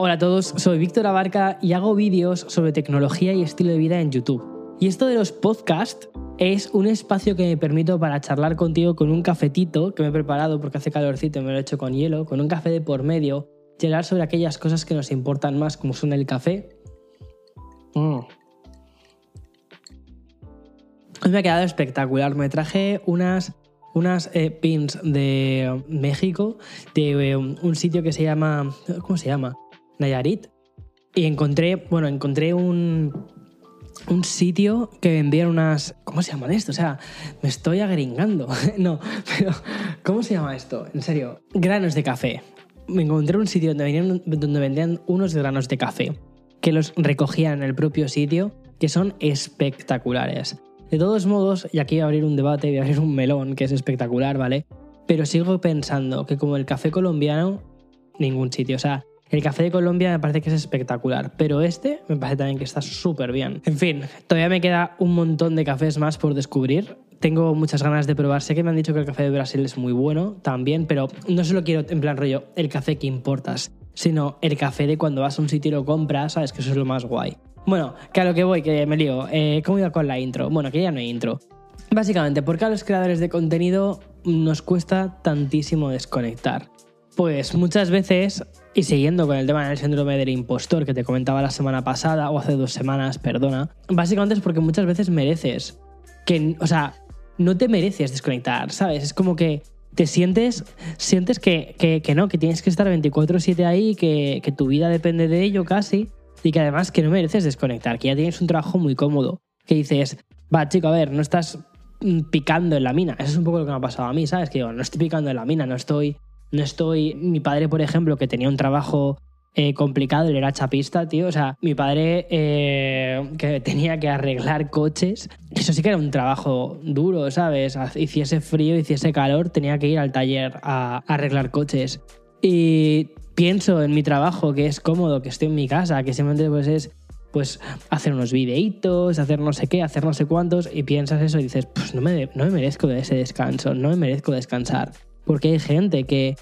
Hola a todos, soy Víctor Abarca y hago vídeos sobre tecnología y estilo de vida en YouTube. Y esto de los podcasts es un espacio que me permito para charlar contigo con un cafetito que me he preparado porque hace calorcito y me lo he hecho con hielo, con un café de por medio, y hablar sobre aquellas cosas que nos importan más, como son el café. Mm. Hoy me ha quedado espectacular. Me traje unas unas eh, pins de México, de eh, un sitio que se llama. ¿Cómo se llama? Nayarit. Y encontré, bueno, encontré un, un sitio que vendían unas. ¿Cómo se llaman esto? O sea, me estoy agringando. no, pero. ¿Cómo se llama esto? En serio. Granos de café. Me encontré un sitio donde donde vendían unos granos de café que los recogían en el propio sitio, que son espectaculares. De todos modos, y aquí voy a abrir un debate, voy a abrir un melón, que es espectacular, ¿vale? Pero sigo pensando que como el café colombiano, ningún sitio. O sea, el café de Colombia me parece que es espectacular, pero este me parece también que está súper bien. En fin, todavía me queda un montón de cafés más por descubrir. Tengo muchas ganas de probar. Sé que me han dicho que el café de Brasil es muy bueno también, pero no solo quiero en plan rollo el café que importas, sino el café de cuando vas a un sitio y lo compras, sabes que eso es lo más guay. Bueno, que a lo que voy, que me lío. Eh, ¿Cómo iba con la intro? Bueno, que ya no hay intro. Básicamente, ¿por qué a los creadores de contenido nos cuesta tantísimo desconectar? Pues muchas veces, y siguiendo con el tema del síndrome del impostor que te comentaba la semana pasada, o hace dos semanas, perdona, básicamente es porque muchas veces mereces que, o sea, no te mereces desconectar, ¿sabes? Es como que te sientes, sientes que, que, no, que tienes que estar 24/7 ahí, que, que tu vida depende de ello casi, y que además que no mereces desconectar, que ya tienes un trabajo muy cómodo, que dices, va chico, a ver, no estás mm, picando en la mina, eso es un poco lo que me ha pasado a mí, ¿sabes? Que digo, no estoy picando en la mina, no estoy no estoy. Mi padre, por ejemplo, que tenía un trabajo eh, complicado, él era chapista, tío. O sea, mi padre eh, que tenía que arreglar coches, eso sí que era un trabajo duro, ¿sabes? Hiciese frío, hiciese calor, tenía que ir al taller a, arreglar coches. Y pienso en mi trabajo, que es cómodo, que estoy en mi casa, que simplemente pues es pues hacer unos videitos, hacer no sé qué, hacer no sé cuántos, y piensas eso y dices, pues no me, no me merezco ese descanso, no me merezco descansar porque hay gente que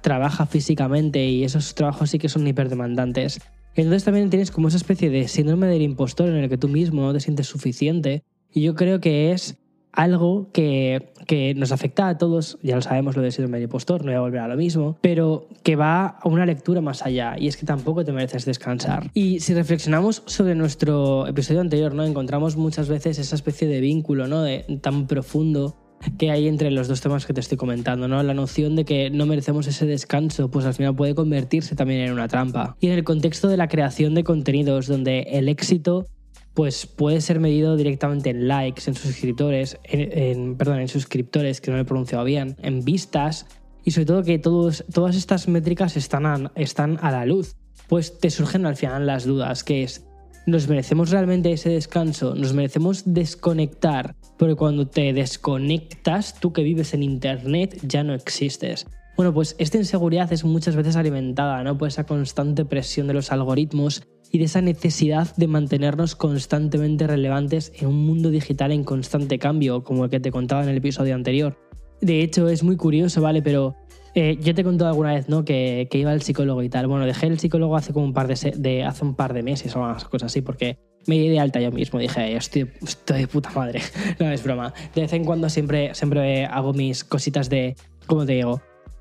trabaja físicamente y esos trabajos sí que son hiperdemandantes. Entonces también tienes como esa especie de síndrome del impostor en el que tú mismo no te sientes suficiente. Y yo creo que es algo que, que, nos afecta a todos, ya lo sabemos lo del síndrome del impostor, no voy a volver a lo mismo, pero que va a una lectura más allá y es que tampoco te mereces descansar. Y si reflexionamos sobre nuestro episodio anterior, ¿no? encontramos muchas veces esa especie de vínculo ¿no? de, tan profundo que hay entre los dos temas que te estoy comentando, ¿no? La noción de que no merecemos ese descanso, pues al final puede convertirse también en una trampa. Y en el contexto de la creación de contenidos, donde el éxito pues puede ser medido directamente en likes, en suscriptores, en, perdón, en suscriptores, que no lo he pronunciado bien, en vistas, y sobre todo que todos, todas estas métricas están están a la luz. Pues te surgen al final las dudas, que es, ¿nos merecemos realmente ese descanso? ¿Nos merecemos desconectar porque cuando te desconectas, tú que vives en Internet ya no existes. Bueno, pues esta inseguridad es muchas veces alimentada ¿no? por esa constante presión de los algoritmos y de esa necesidad de mantenernos constantemente relevantes en un mundo digital en constante cambio, como el que te contaba en el episodio anterior. De hecho, es muy curioso, ¿vale? Pero eh, yo te he contado alguna vez, ¿no? Que, iba al psicólogo y tal. Bueno, dejé el psicólogo hace como un par de, hace un par de meses o más cosas así, porque me di de alta yo mismo. Dije, estoy, estoy de puta madre. no es broma. De vez en cuando siempre, siempre hago mis cositas de, ¿cómo te digo?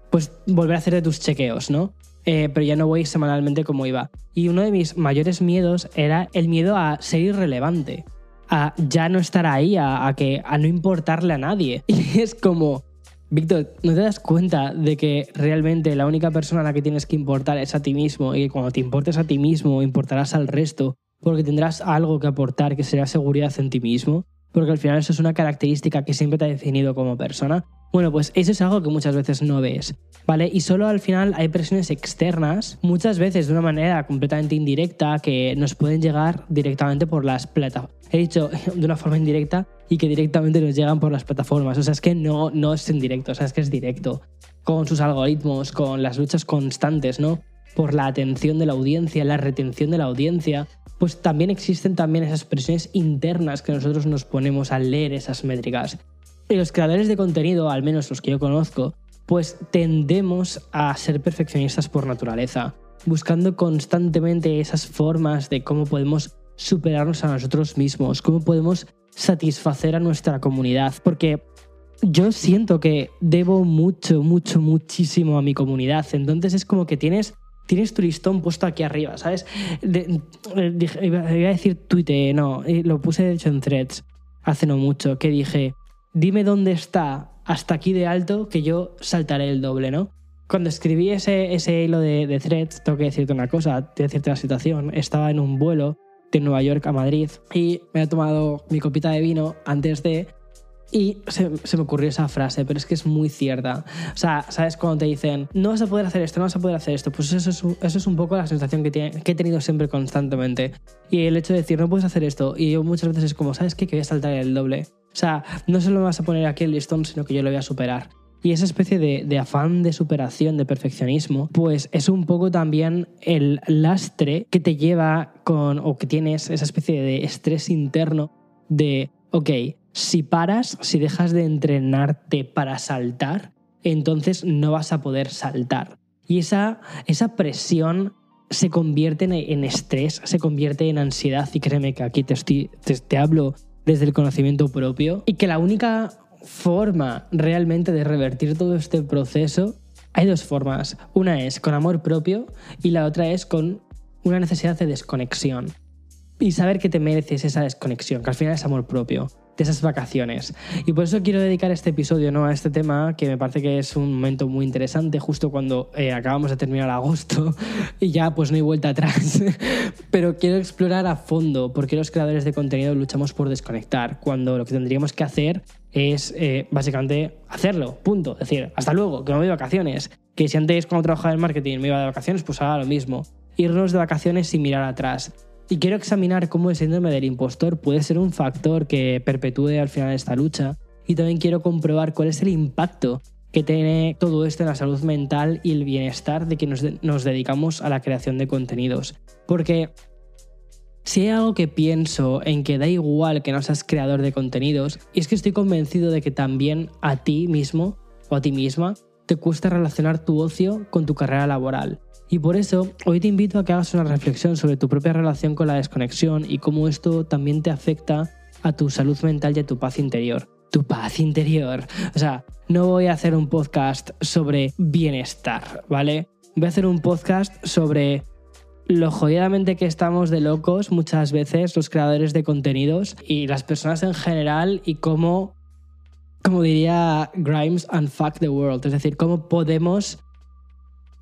Pues volver a hacer de tus chequeos, ¿no? Eh, pero ya no voy semanalmente como iba. Y uno de mis mayores miedos era el miedo a ser irrelevante, a ya no estar ahí, a, que, a no importarle a nadie. Y es como, Víctor, ¿no te das cuenta de que realmente la única persona a la que tienes que importar es a ti mismo y que cuando te importes a ti mismo importarás al resto? Porque tendrás algo que aportar que será seguridad en ti mismo, porque al final eso es una característica que siempre te ha definido como persona. Bueno, pues eso es algo que muchas veces no ves, ¿vale? Y solo al final hay presiones externas, muchas veces de una manera completamente indirecta, que nos pueden llegar directamente por las plataformas. He dicho de una forma indirecta y que directamente nos llegan por las plataformas. O sea, es que no, no es indirecto, o sea, es que es directo. Con sus algoritmos, con las luchas constantes, ¿no? Por la atención de la audiencia, la retención de la audiencia, pues también existen también esas presiones internas que nosotros nos ponemos al leer esas métricas. Y los creadores de contenido, al menos los que yo conozco, pues tendemos a ser perfeccionistas por naturaleza. buscando constantemente esas formas de cómo podemos superarnos a nosotros mismos, cómo podemos satisfacer a nuestra comunidad, porque yo siento que debo mucho, mucho, muchísimo a mi comunidad, entonces es como que tienes tienes tu listón puesto aquí arriba, ¿sabes? iba, a decir Twitter, no, eh, lo puse de hecho en threads hace no mucho, que dije, dime dónde está hasta aquí de alto que yo saltaré el doble, ¿no? Cuando escribí ese, ese hilo de, de threads, tengo que decirte una cosa, decirte la situación, estaba en un vuelo de Nueva York a Madrid y me he tomado mi copita de vino antes de y se, me ocurrió esa frase, pero es que es muy cierta. O sea, ¿sabes? Cuando te dicen, no vas a poder hacer esto, no vas a poder hacer esto, pues eso es, eso es un poco la sensación que, tiene, que he tenido siempre constantemente. Y el hecho de decir, no puedes hacer esto, y yo muchas veces es como, ¿sabes qué? Que voy a saltar el doble. O sea, no solo me vas a poner aquí el listón, sino que yo lo voy a superar. Y esa especie de, de, afán de superación, de perfeccionismo, pues es un poco también el lastre que te lleva con, o que tienes esa especie de estrés interno de, ok, si paras, si dejas de entrenarte para saltar, entonces no vas a poder saltar. Y esa, esa presión se convierte en, estrés, se convierte en ansiedad y créeme que aquí te, te, hablo desde el conocimiento propio y que la única forma realmente de revertir todo este proceso, hay dos formas. Una es con amor propio y la otra es con una necesidad de desconexión. Y saber que te mereces esa desconexión, que al final es amor propio de esas vacaciones. Y por eso quiero dedicar este episodio ¿no? a este tema, que me parece que es un momento muy interesante, justo cuando eh, acabamos de terminar agosto y ya pues no hay vuelta atrás. Pero quiero explorar a fondo por qué los creadores de contenido luchamos por desconectar, cuando lo que tendríamos que hacer es eh, básicamente hacerlo, punto. Es decir, hasta luego, que no voy de vacaciones. Que si antes cuando trabajaba en marketing me iba de vacaciones, pues haga lo mismo. Irnos de vacaciones sin mirar atrás. Y quiero examinar cómo el síndrome del impostor puede ser un factor que perpetúe al final esta lucha. Y también quiero comprobar cuál es el impacto que tiene todo esto en la salud mental y el bienestar de que nos, dedicamos a la creación de contenidos. Porque si hay algo que pienso en que da igual que no seas creador de contenidos, y es que estoy convencido de que también a ti mismo o a ti misma te cuesta relacionar tu ocio con tu carrera laboral. Y por eso hoy te invito a que hagas una reflexión sobre tu propia relación con la desconexión y cómo esto también te afecta a tu salud mental y a tu paz interior. Tu paz interior. O sea, no voy a hacer un podcast sobre bienestar, ¿vale? Voy a hacer un podcast sobre lo jodidamente que estamos de locos muchas veces los creadores de contenidos y las personas en general y cómo, como diría Grimes, unfuck the world. Es decir, cómo podemos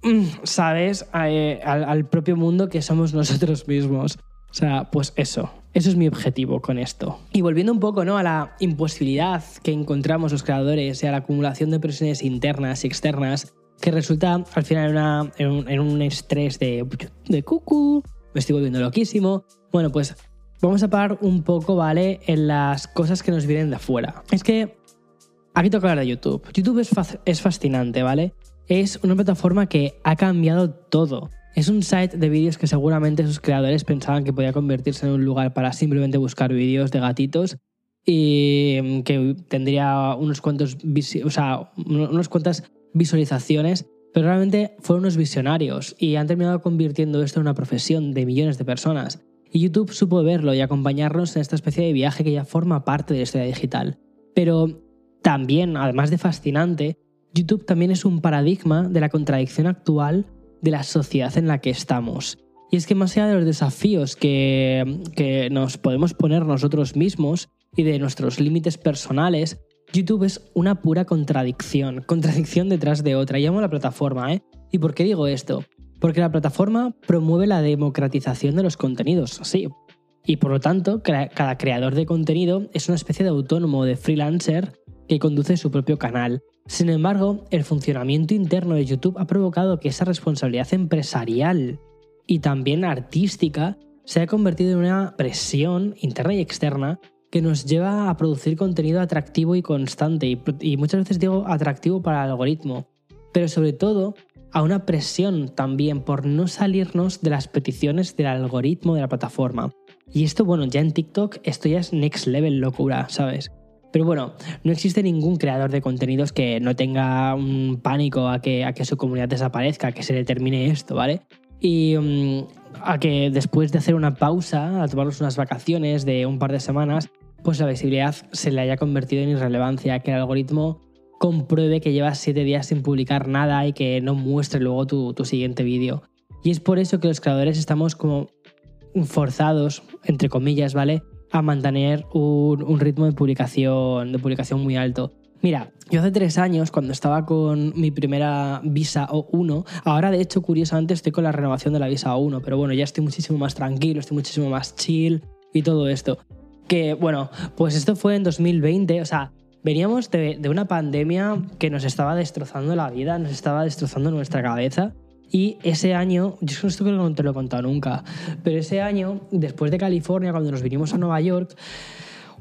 Mm, sabes eh, al, propio mundo que somos nosotros mismos. O sea, pues eso, eso es mi objetivo con esto. Y volviendo un poco ¿no? a la imposibilidad que encontramos los creadores y a la acumulación de presiones internas y externas, que resulta al final en, un, estrés de, de cucu, me estoy volviendo loquísimo. Bueno, pues vamos a parar un poco, ¿vale? En las cosas que nos vienen de afuera. Es que aquí toca hablar de YouTube. YouTube es fascinante, ¿vale? Es una plataforma que ha cambiado todo. Es un site de vídeos que seguramente sus creadores pensaban que podía convertirse en un lugar para simplemente buscar vídeos de gatitos y mm, que tendría unos cuantos, o sea, cuantas visualizaciones, pero realmente fueron unos visionarios y han terminado convirtiendo esto en una profesión de millones de personas. Y YouTube supo verlo y acompañarnos en esta especie de viaje que ya forma parte de la historia digital. Pero también, además de fascinante, YouTube también es un paradigma de la contradicción actual de la sociedad en la que estamos. Y es que más allá de los desafíos que, que nos podemos poner nosotros mismos y de nuestros límites personales, YouTube es una pura contradicción, contradicción detrás de otra. Llamo a la plataforma, ¿eh? ¿Y por qué digo esto? Porque la plataforma promueve la democratización de los contenidos, sí. Y por lo tanto, cada creador de contenido es una especie de autónomo, de freelancer que conduce su propio canal. Sin embargo, el funcionamiento interno de YouTube ha provocado que esa responsabilidad empresarial y también artística se haya convertido en una presión interna y externa que nos lleva a producir contenido atractivo y constante, y, muchas veces digo atractivo para el algoritmo, pero sobre todo a una presión también por no salirnos de las peticiones del algoritmo de la plataforma. Y esto, bueno, ya en TikTok esto ya es next level locura, ¿sabes? Pero bueno, no existe ningún creador de contenidos que no tenga un pánico a que, a que su comunidad desaparezca, a que se determine esto, ¿vale? y mm, a que después de hacer una pausa, a tomarnos unas vacaciones de un par de semanas, pues la visibilidad se le haya convertido en irrelevancia, que el algoritmo compruebe que llevas siete días sin publicar nada y que no muestre luego tu, tu siguiente vídeo. Y es por eso que los creadores estamos como forzados, entre comillas, ¿vale? A mantener un, un ritmo de publicación, de publicación muy alto. Mira, yo hace tres años, cuando estaba con mi primera visa O1, ahora de hecho, curiosamente, estoy con la renovación de la visa O1, pero bueno, ya estoy muchísimo más tranquilo, estoy muchísimo más chill y todo esto. Que bueno, pues esto fue en 2020, o sea, veníamos de, de una pandemia que nos estaba destrozando la vida, nos estaba destrozando nuestra cabeza. Y ese año, yo creo que no te lo he contado nunca, pero ese año, después de California, cuando nos vinimos a Nueva York,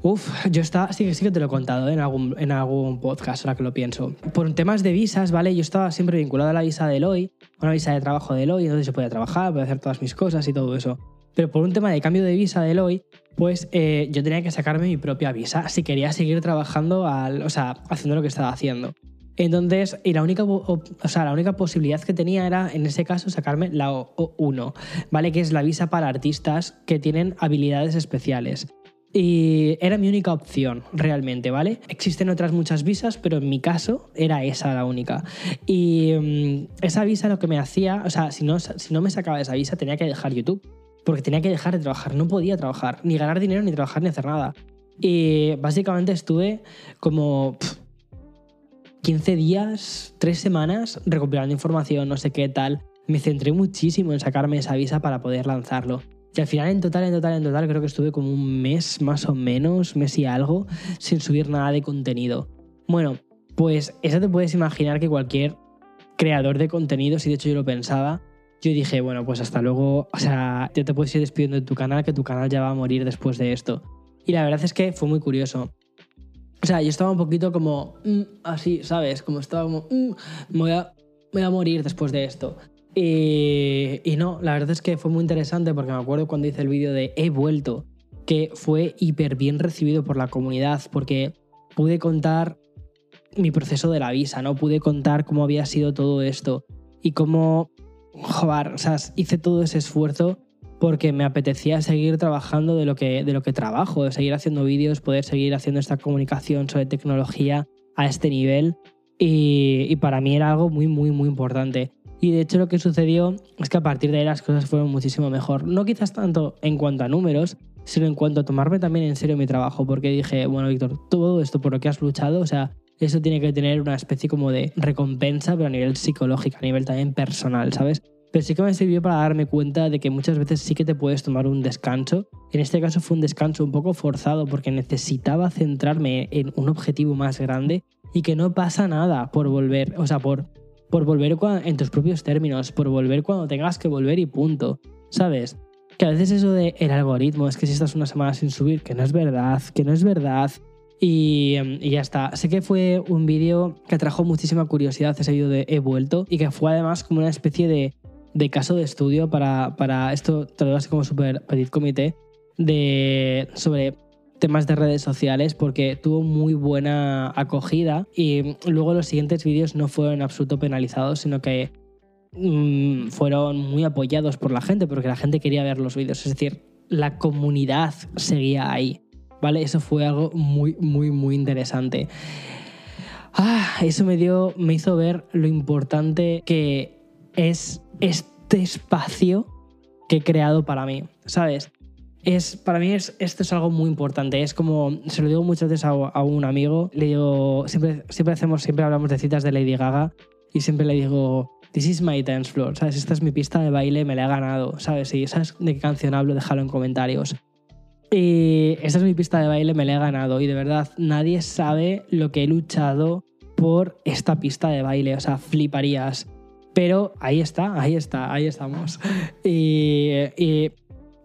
Uf, yo estaba, sí, sí que te lo he contado en, algún, en algún podcast, ahora que lo pienso. Por temas de visas, ¿vale? Yo estaba siempre vinculado a la visa de Eloy, una visa de trabajo de Eloy, entonces se podía trabajar, podía hacer todas mis cosas y todo eso. Pero por un tema de cambio de visa de Eloy, pues eh, yo tenía que sacarme mi propia visa si quería seguir trabajando, o sea, haciendo lo que estaba haciendo. Entonces, y la única, o sea, la única posibilidad que tenía era, en ese caso, sacarme la O1, ¿vale? Que es la visa para artistas que tienen habilidades especiales. Y era mi única opción, realmente, ¿vale? Existen otras muchas visas, pero en mi caso era esa la única. Y mm, esa visa lo que me hacía, o sea, si no, si no me sacaba esa visa tenía que dejar YouTube, porque tenía que dejar de trabajar, no podía trabajar, ni ganar dinero, ni trabajar, ni hacer nada. Y básicamente estuve como 15 días, 3 semanas recopilando información, no sé qué tal. Me centré muchísimo en sacarme esa visa para poder lanzarlo. Y al final, en total, en total, en total, creo que estuve como un mes más o menos, mes y algo, sin subir nada de contenido. Bueno, pues eso te puedes imaginar que cualquier creador de contenido, si de hecho yo lo pensaba, yo dije, bueno, pues hasta luego, o sea, ya te puedes ir despidiendo de tu canal, que tu canal ya va a morir después de esto. Y la verdad es que fue muy curioso. O sea, yo estaba un poquito como mm, así, ¿sabes? Como estaba como, mm, me, voy a, me voy a morir después de esto. Y, no, la verdad es que fue muy interesante porque me acuerdo cuando hice el vídeo de He vuelto, que fue hiper bien recibido por la comunidad porque pude contar mi proceso de la visa, ¿no? Pude contar cómo había sido todo esto y cómo, joder, o sea, hice todo ese esfuerzo porque me apetecía seguir trabajando de lo que, de lo que trabajo, de seguir haciendo vídeos, poder seguir haciendo esta comunicación sobre tecnología a este nivel y, y para mí era algo muy, muy, muy importante. Y de hecho lo que sucedió es que a partir de ahí las cosas fueron muchísimo mejor. No quizás tanto en cuanto a números, sino en cuanto a tomarme también en serio mi trabajo, porque dije, bueno, Víctor, todo esto por lo que has luchado, o sea, eso tiene que tener una especie como de recompensa, pero a nivel psicológico, a nivel también personal, ¿sabes? Pero sí que me sirvió para darme cuenta de que muchas veces sí que te puedes tomar un descanso. En este caso fue un descanso un poco forzado porque necesitaba centrarme en un objetivo más grande y que no pasa nada por volver, o sea, por por volver en tus propios términos, por volver cuando tengas que volver y punto, ¿sabes? Que a veces eso de el algoritmo es que si estás una semana sin subir, que no es verdad, que no es verdad. Y, em, ya está. Sé que fue un vídeo que atrajo muchísima curiosidad ese vídeo de He vuelto y que fue además como una especie de, de caso de estudio para, para esto, te lo así como super petit comité, de, sobre temas de redes sociales porque tuvo muy buena acogida y luego los siguientes vídeos no fueron en absoluto penalizados, sino que mm, fueron muy apoyados por la gente porque la gente quería ver los vídeos, es decir, la comunidad seguía ahí, ¿vale? Eso fue algo muy, muy, muy interesante. Ah, eso me dio, me hizo ver lo importante que es este espacio que he creado para mí, ¿sabes? es, para mí es, esto es algo muy importante. Es como, se lo digo muchas veces a, un amigo, le digo, siempre, siempre hacemos, siempre hablamos de citas de Lady Gaga y siempre le digo, this is my dance floor, ¿sabes? Esta es mi pista de baile, me la he ganado, ¿sabes? Si sabes de qué canción hablo, déjalo en comentarios. Y esta es mi pista de baile, me la he ganado y de verdad nadie sabe lo que he luchado por esta pista de baile, o sea, fliparías. Pero ahí está, ahí está, ahí estamos. Y,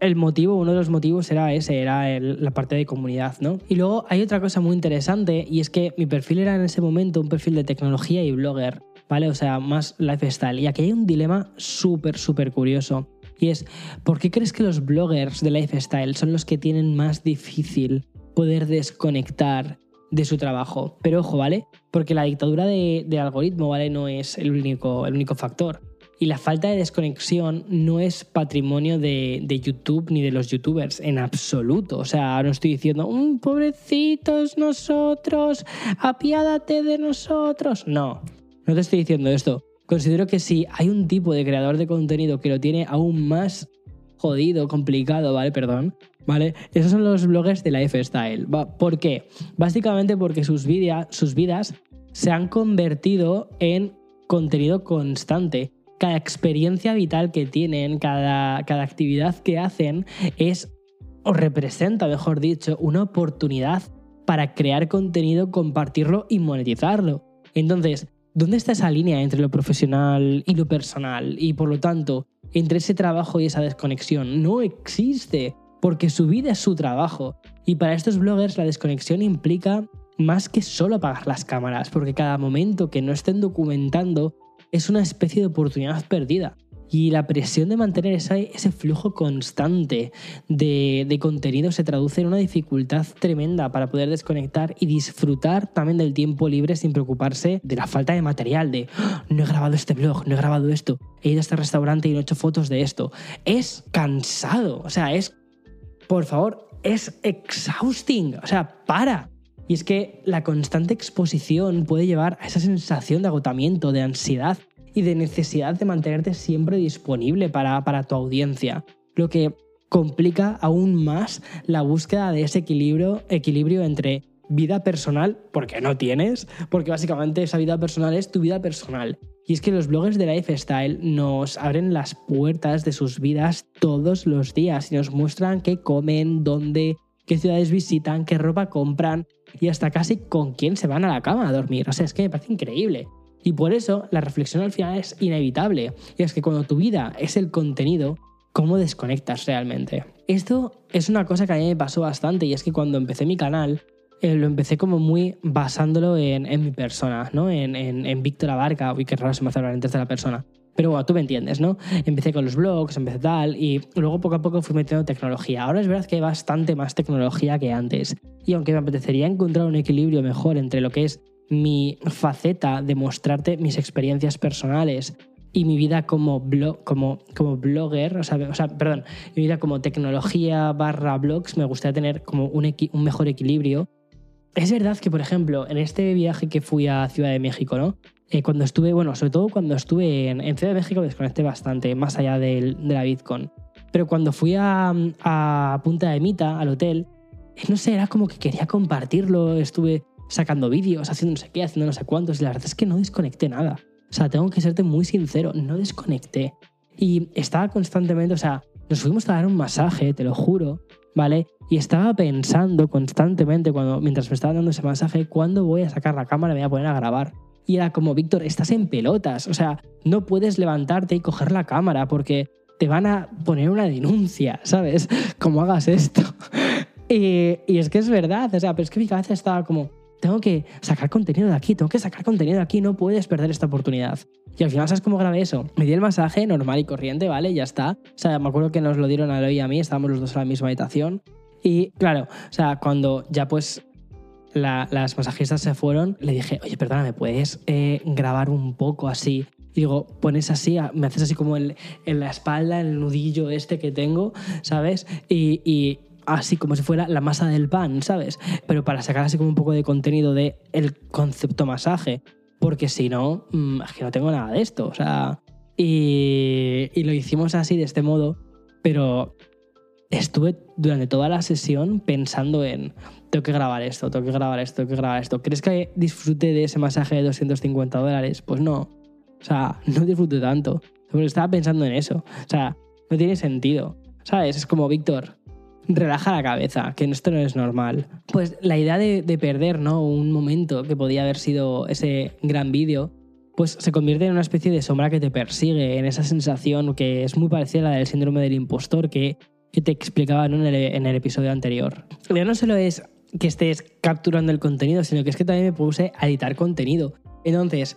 el motivo, uno de los motivos era ese, era la parte de comunidad, ¿no? Y luego hay otra cosa muy interesante y es que mi perfil era en ese momento un perfil de tecnología y blogger, ¿vale? O sea, más lifestyle. Y aquí hay un dilema súper, súper curioso. Y es, ¿por qué crees que los bloggers de lifestyle son los que tienen más difícil poder desconectar de su trabajo? Pero ojo, ¿vale? Porque la dictadura de, algoritmo, ¿vale? No es el único, el único factor. Y la falta de desconexión no es patrimonio de, de, YouTube ni de los youtubers en absoluto. O sea, no estoy diciendo, un pobrecitos nosotros, apiádate de nosotros. No, no te estoy diciendo esto. Considero que si hay un tipo de creador de contenido que lo tiene aún más jodido, complicado, ¿vale? Perdón. ¿Vale? Esos son los bloggers de la F-Style. ¿Por qué? Básicamente porque sus, sus vidas se han convertido en contenido constante. Cada experiencia vital que tienen, cada, cada actividad que hacen es, o representa, mejor dicho, una oportunidad para crear contenido, compartirlo y monetizarlo. Entonces, ¿dónde está esa línea entre lo profesional y lo personal? Y por lo tanto, entre ese trabajo y esa desconexión. No existe, porque su vida es su trabajo. Y para estos bloggers la desconexión implica más que solo apagar las cámaras, porque cada momento que no estén documentando es una especie de oportunidad perdida. Y la presión de mantener ese, flujo constante de, de, contenido se traduce en una dificultad tremenda para poder desconectar y disfrutar también del tiempo libre sin preocuparse de la falta de material, de ah, no he grabado este blog, no he grabado esto, he ido a este restaurante y no he hecho fotos de esto. Es cansado, o sea, es, por favor, es exhausting, o sea, para. Y es que la constante exposición puede llevar a esa sensación de agotamiento, de ansiedad y de necesidad de mantenerte siempre disponible para, para tu audiencia, lo que complica aún más la búsqueda de ese equilibrio, equilibrio entre vida personal, porque no tienes, porque básicamente esa vida personal es tu vida personal. Y es que los bloggers de Lifestyle nos abren las puertas de sus vidas todos los días y nos muestran qué comen, dónde, qué ciudades visitan, qué ropa compran y hasta casi con quién se van a la cama a dormir. O sea, es que me parece increíble. Y por eso la reflexión al final es inevitable. Y es que cuando tu vida es el contenido, ¿cómo desconectas realmente? Esto es una cosa que a mí me pasó bastante y es que cuando empecé mi canal, eh, lo empecé como muy basándolo en, mi persona, ¿no? En, en, Víctor Abarca. Uy, qué raro se me hace hablar en tercera persona. Pero bueno, tú me entiendes, ¿no? Empecé con los blogs, empecé tal, y luego poco a poco fui metiendo tecnología. Ahora es verdad que hay bastante más tecnología que antes. Y aunque me apetecería encontrar un equilibrio mejor entre lo que es mi faceta de mostrarte mis experiencias personales y mi vida como, blog, como, como blogger, o sea, perdón, mi vida como tecnología barra blogs, me gustaría tener como un, un mejor equilibrio. Es verdad que, por ejemplo, en este viaje que fui a Ciudad de México, ¿no? Eh, cuando estuve, bueno, sobre todo cuando estuve en, Ciudad de México desconecté bastante, más allá de la Bitcoin. Pero cuando fui a, a Punta de Mita, al hotel, no sé, era como que quería compartirlo, estuve sacando vídeos, haciendo no sé qué, haciendo no sé cuántos, y la verdad es que no desconecté nada. O sea, tengo que serte muy sincero, no desconecté. Y estaba constantemente, o sea, nos fuimos a dar un masaje, te lo juro, ¿vale? Y estaba pensando constantemente, cuando, mientras me estaba dando ese masaje, ¿cuándo voy a sacar la cámara y me voy a poner a grabar? Y era como, Víctor, estás en pelotas, o sea, no puedes levantarte y coger la cámara porque te van a poner una denuncia, ¿sabes? Como hagas esto. y, y es que es verdad, o sea, pero es que mi cabeza estaba como, tengo que sacar contenido de aquí, tengo que sacar contenido de aquí, no puedes perder esta oportunidad. Y al final, ¿sabes cómo grabé eso? Me di el masaje normal y corriente, ¿vale? Ya está. O sea, me acuerdo que nos lo dieron a Eloy y a mí, estábamos los dos en la misma habitación. Y claro, o sea, cuando ya pues las masajistas se fueron, le dije, oye, perdona, ¿me puedes eh, grabar un poco así? Y digo, pones así, me haces así como en, la espalda, el nudillo este que tengo, ¿sabes? y, así como si fuera la masa del pan, ¿sabes? Pero para sacar así como un poco de contenido de concepto masaje, porque si no, mm, es que no tengo nada de esto, o sea, y, lo hicimos así de este modo, pero estuve durante toda la sesión pensando en, tengo que grabar esto, tengo que grabar esto, tengo que grabar esto. ¿Crees que disfruté de ese masaje de 250 dólares? Pues no. O sea, no disfruté tanto. Porque estaba pensando en eso. O sea, no tiene sentido. ¿Sabes? Es como, Víctor, relaja la cabeza, que esto no es normal. Pues la idea de, perder ¿no? un momento que podía haber sido ese gran vídeo, pues se convierte en una especie de sombra que te persigue, en esa sensación que es muy parecida a la del síndrome del impostor que, que te explicaba en, el, en el episodio anterior. Ya no solo es que estés capturando el contenido, sino que es que también me puse a editar contenido. Entonces,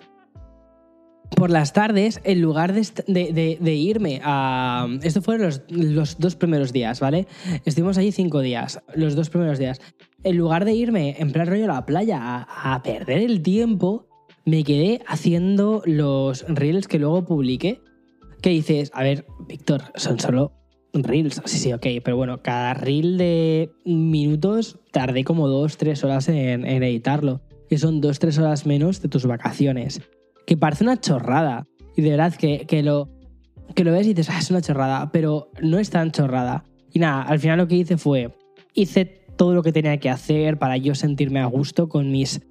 por las tardes, en lugar de, irme a... Esto fueron los, dos primeros días, ¿vale? Estuvimos allí cinco días, los dos primeros días. En lugar de irme en plan rollo a la playa a, perder el tiempo, me quedé haciendo los reels que luego publiqué. que dices, a ver, Víctor, son solo reels. Sí, sí, ok, pero bueno, cada reel de minutos tardé como dos, tres horas en, en editarlo. Y son dos, tres horas menos de tus vacaciones. Que parece una chorrada. Y de verdad que, que lo, que lo ves y dices, ah, es una chorrada, pero no es tan chorrada. Y nada, al final lo que hice fue, hice todo lo que tenía que hacer para yo sentirme a gusto con mis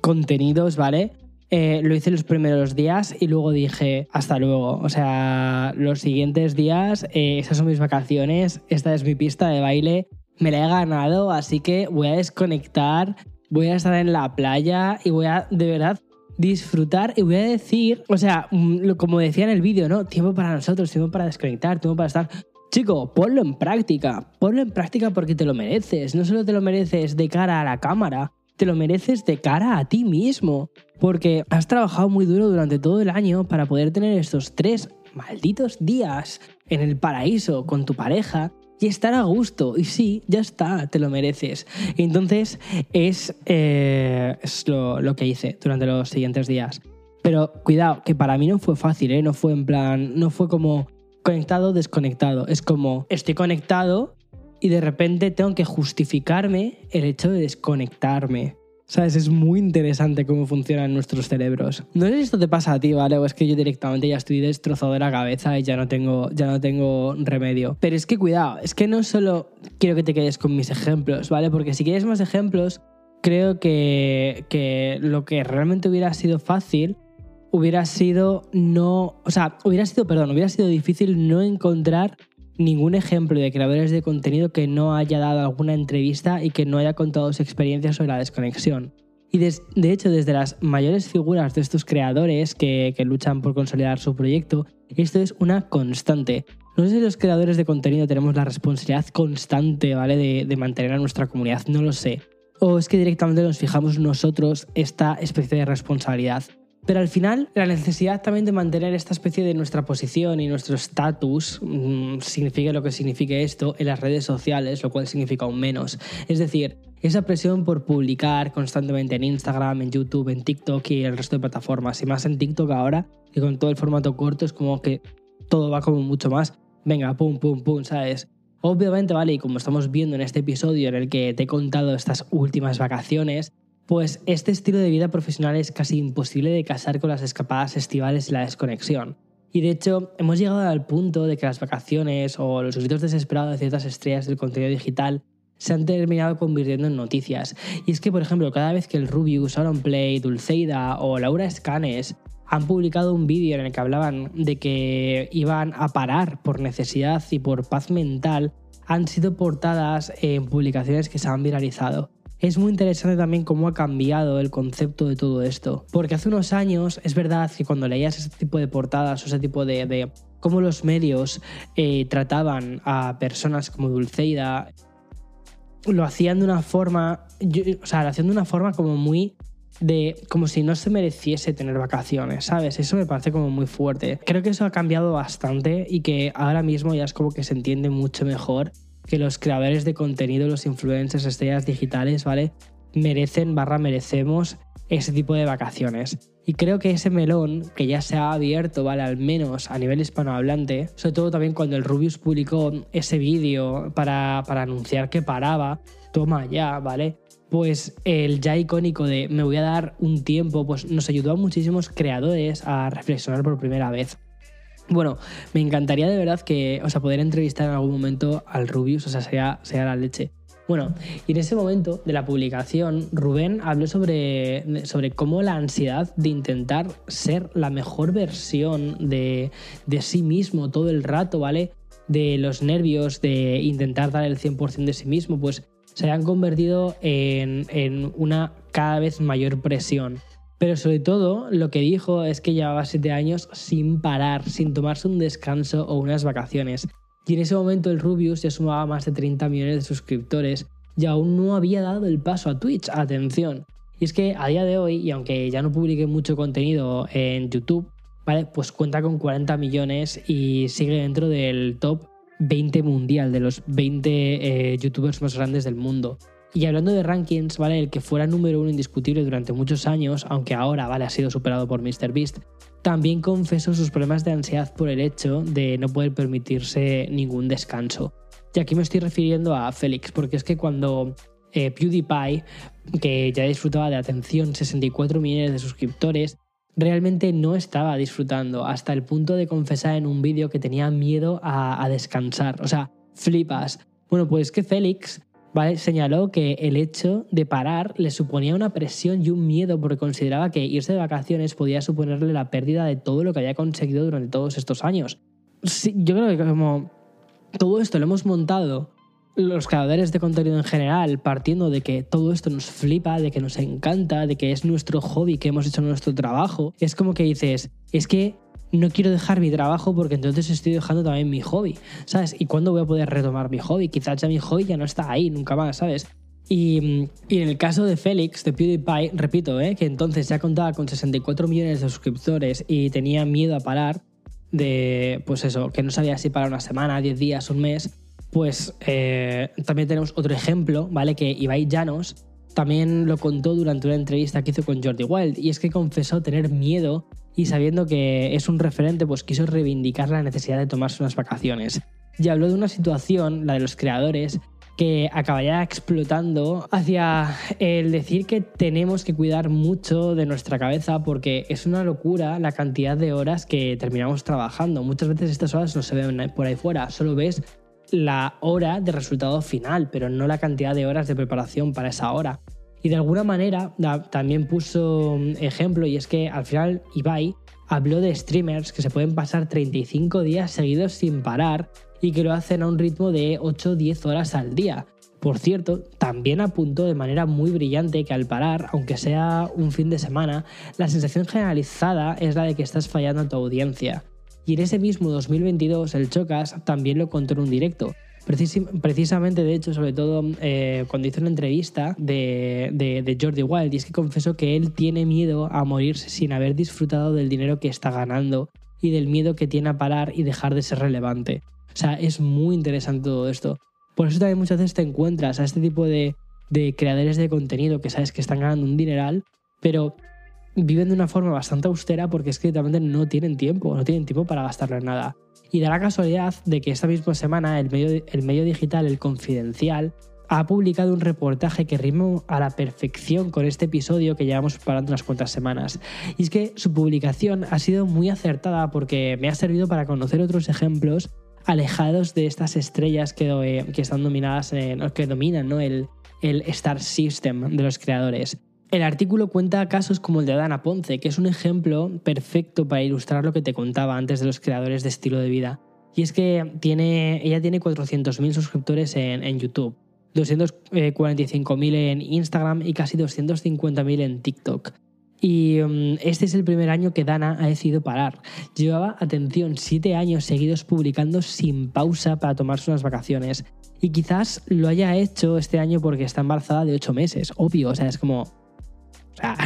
contenidos, ¿vale? Eh, lo hice los primeros días y luego dije, hasta luego. O sea, los siguientes días, eh, esas son mis vacaciones, esta es mi pista de baile, me la he ganado, así que voy a desconectar, voy a estar en la playa y voy a, de verdad, disfrutar y voy a decir, o sea, mm, como decía en el vídeo, ¿no? Tiempo para nosotros, tiempo para desconectar, tiempo para estar... Chico, ponlo en práctica, ponlo en práctica porque te lo mereces, no solo te lo mereces de cara a la cámara, te lo mereces de cara a ti mismo, porque has trabajado muy duro durante todo el año para poder tener estos tres malditos días en el paraíso con tu pareja y estar a gusto. Y sí, ya está, te lo mereces. Entonces es, eh, es lo, lo, que hice durante los siguientes días. Pero cuidado, que para mí no fue fácil, ¿eh? No fue en plan, no fue como conectado, desconectado. Es como, estoy conectado y de repente tengo que justificarme el hecho de desconectarme. ¿Sabes? Es muy interesante cómo funcionan nuestros cerebros. No sé si esto te pasa a ti, ¿vale? O es que yo directamente ya estoy destrozado de la cabeza y ya no tengo, ya no tengo remedio. Pero es que cuidado, es que no solo quiero que te quedes con mis ejemplos, ¿vale? Porque si quieres más ejemplos, creo que, que lo que realmente hubiera sido fácil hubiera sido no. O sea, hubiera sido, perdón, hubiera sido difícil no encontrar ningún ejemplo de creadores de contenido que no haya dado alguna entrevista y que no haya contado su experiencia sobre la desconexión. Y de hecho, desde las mayores figuras de estos creadores que, luchan por consolidar su proyecto, esto es una constante. No sé si los creadores de contenido tenemos la responsabilidad constante, ¿vale? De, de mantener a nuestra comunidad, no lo sé. O es que directamente nos fijamos nosotros esta especie de responsabilidad. Pero al final, la necesidad también de mantener esta especie de nuestra posición y nuestro estatus, mmm, lo que signifique esto, en las redes sociales, lo cual significa aún menos. Es decir, esa presión por publicar constantemente en Instagram, en YouTube, en TikTok y el resto de plataformas. Y más en TikTok ahora, que con todo el formato corto es como que todo va como mucho más. Venga, pum, pum, pum, ¿sabes? Obviamente, vale, y como estamos viendo en este episodio en el que te he contado estas últimas vacaciones, pues este estilo de vida profesional es casi imposible de casar con las escapadas estivales y la desconexión. Y de hecho, hemos llegado al punto de que las vacaciones o los gritos desesperados de ciertas estrellas del contenido digital se han terminado convirtiendo en noticias. Y es que, por ejemplo, cada vez que el Rubius, Play, Dulceida o Laura Scanes han publicado un vídeo en el que hablaban de que iban a parar por necesidad y por paz mental, han sido portadas en publicaciones que se han viralizado es muy interesante también cómo ha cambiado el concepto de todo esto. Porque hace unos años es verdad que cuando leías ese tipo de portadas o ese tipo de... cómo los medios eh, trataban a personas como Dulceida, lo hacían de una forma, o sea, lo hacían de una forma como muy de como si no se mereciese tener vacaciones, ¿sabes? Eso me parece como muy fuerte. Creo que eso ha cambiado bastante y que ahora mismo ya es como que se entiende mucho mejor que los creadores de contenido, los influencers, estrellas digitales, ¿vale? Merecen barra merecemos ese tipo de vacaciones. Y creo que ese melón que ya se ha abierto, ¿vale? Al menos a nivel hispanohablante, sobre todo también cuando el Rubius publicó ese vídeo para, para anunciar que paraba, toma ya, ¿vale? Pues el ya icónico de me voy a dar un tiempo, pues nos ayudó a muchísimos creadores a reflexionar por primera vez. Bueno, me encantaría de verdad que, o sea, poder entrevistar en algún momento al Rubius, o sea, sea, sea la leche. Bueno, y en ese momento de la publicación, Rubén habló sobre, sobre cómo la ansiedad de intentar ser la mejor versión de, de sí mismo todo el rato, ¿vale? De los nervios, de intentar dar el 100% de sí mismo, pues se han convertido en, en una cada vez mayor presión. Pero sobre todo lo que dijo es que llevaba siete años sin parar, sin tomarse un descanso o unas vacaciones. Y en ese momento el Rubius ya sumaba más de 30 millones de suscriptores y aún no había dado el paso a Twitch. Atención. Y es que a día de hoy, y aunque ya no publique mucho contenido en YouTube, ¿vale? Pues cuenta con 40 millones y sigue dentro del top 20 mundial, de los 20 eh, youtubers más grandes del mundo. Y hablando de rankings, ¿vale? El que fuera número uno indiscutible durante muchos años, aunque ahora, ¿vale? Ha sido superado por MrBeast, también confesó sus problemas de ansiedad por el hecho de no poder permitirse ningún descanso. Y aquí me estoy refiriendo a Félix, porque es que cuando eh, PewDiePie, que ya disfrutaba de atención 64 millones de suscriptores, realmente no estaba disfrutando hasta el punto de confesar en un vídeo que tenía miedo a, a descansar. O sea, flipas. Bueno, pues que Félix señaló que el hecho de parar le suponía una presión y un miedo porque consideraba que irse de vacaciones podía suponerle la pérdida de todo lo que había conseguido durante todos estos años. Yo creo que como todo esto lo hemos montado los creadores de contenido en general, partiendo de que todo esto nos flipa, de que nos encanta, de que es nuestro hobby, que hemos hecho nuestro trabajo, es como que dices, es que no quiero dejar mi trabajo porque entonces estoy dejando también mi hobby, ¿sabes? ¿Y cuándo voy a poder retomar mi hobby? Quizás ya mi hobby ya no está ahí nunca más, ¿sabes? Y, en el caso de Félix, de PewDiePie, repito, ¿eh? que entonces ya contaba con 64 millones de suscriptores y tenía miedo a parar, de, pues eso, que no sabía si para una semana, 10 días, un mes, pues eh, también tenemos otro ejemplo, ¿vale? Que Ibai Llanos también lo contó durante una entrevista que hizo con Jordi Wild, y es que confesó tener miedo y sabiendo que es un referente, pues quiso reivindicar la necesidad de tomarse unas vacaciones. Y habló de una situación, la de los creadores, que acabaría explotando hacia el decir que tenemos que cuidar mucho de nuestra cabeza porque es una locura la cantidad de horas que terminamos trabajando. Muchas veces estas horas no se ven por ahí fuera, solo ves la hora de resultado final, pero no la cantidad de horas de preparación para esa hora. Y de alguna manera también puso ejemplo y es que al final Ibai habló de streamers que se pueden pasar 35 días seguidos sin parar y que lo hacen a un ritmo de 8-10 horas al día. Por cierto, también apuntó de manera muy brillante que al parar, aunque sea un fin de semana, la sensación generalizada es la de que estás fallando a tu audiencia. Y en ese mismo 2022 el Chocas también lo contó en un directo. Precisamente, de hecho, sobre todo eh, cuando hizo una entrevista de, de, Jordi Wild, y es que confesó que él tiene miedo a morirse sin haber disfrutado del dinero que está ganando y del miedo que tiene a parar y dejar de ser relevante. O sea, es muy interesante todo esto. Por eso también muchas veces te encuentras a este tipo de, de creadores de contenido que sabes que están ganando un dineral, pero viven de una forma bastante austera porque es que no tienen tiempo, no tienen tiempo para gastarlo en nada. Y da la casualidad de que esta misma semana el medio, el medio digital El Confidencial ha publicado un reportaje que rima a la perfección con este episodio que llevamos preparando unas cuantas semanas. Y es que su publicación ha sido muy acertada porque me ha servido para conocer otros ejemplos alejados de estas estrellas que, eh, que están dominadas, que dominan ¿no? el, el Star System de los creadores. El artículo cuenta casos como el de Dana Ponce, que es un ejemplo perfecto para ilustrar lo que te contaba antes de los creadores de estilo de vida. Y es que tiene, ella tiene 400.000 suscriptores en, YouTube, 245.000 en Instagram y casi 250.000 en TikTok. Y mm, este es el primer año que Dana ha decidido parar. Llevaba, atención, 7 años seguidos publicando sin pausa para tomarse unas vacaciones. Y quizás lo haya hecho este año porque está embarazada de 8 meses. Obvio, o sea, es como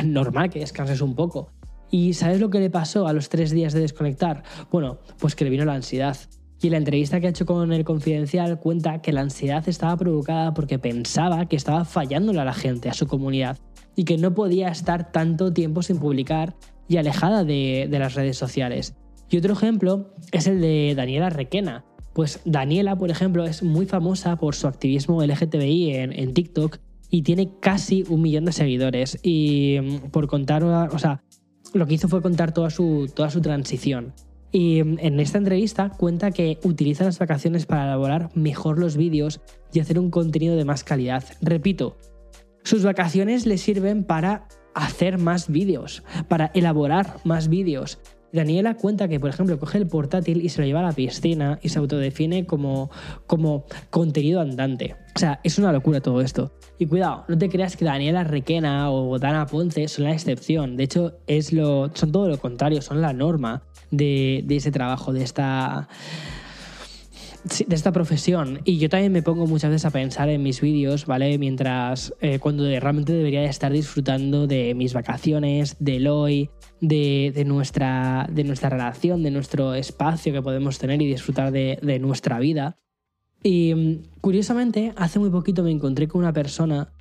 normal que descanses un poco. ¿Y sabes lo que le pasó a los tres días de desconectar? Bueno, pues que le vino la ansiedad. Y la entrevista que ha hecho con el Confidencial cuenta que la ansiedad estaba provocada porque pensaba que estaba fallándole a la gente, a su comunidad, y que no podía estar tanto tiempo sin publicar y alejada de, las redes sociales. Y otro ejemplo es el de Daniela Requena. Pues Daniela, por ejemplo, es muy famosa por su activismo LGTBI en, en TikTok y tiene casi un millón de seguidores. Y mm, por contar, o sea, lo que hizo fue contar toda su, toda su transición. Y mm, en esta entrevista cuenta que utiliza las vacaciones para elaborar mejor los vídeos y hacer un contenido de más calidad. Repito, sus vacaciones le sirven para hacer más vídeos, para elaborar más vídeos. Daniela cuenta que, por ejemplo, coge el portátil y se lo lleva a la piscina y se autodefine como, como contenido andante. O sea, es una locura todo esto. Y cuidado, no te creas que Daniela Requena o Dana Ponce son la excepción. De hecho, es lo, son todo lo contrario, son la norma de, ese trabajo, de esta de esta profesión. Y yo también me pongo muchas veces a pensar en mis vídeos, ¿vale? Mientras, eh, cuando realmente debería estar disfrutando de mis vacaciones, del hoy, de, nuestra, de nuestra relación, de nuestro espacio que podemos tener y disfrutar de, de nuestra vida. Y mm, curiosamente, hace muy poquito me encontré con una persona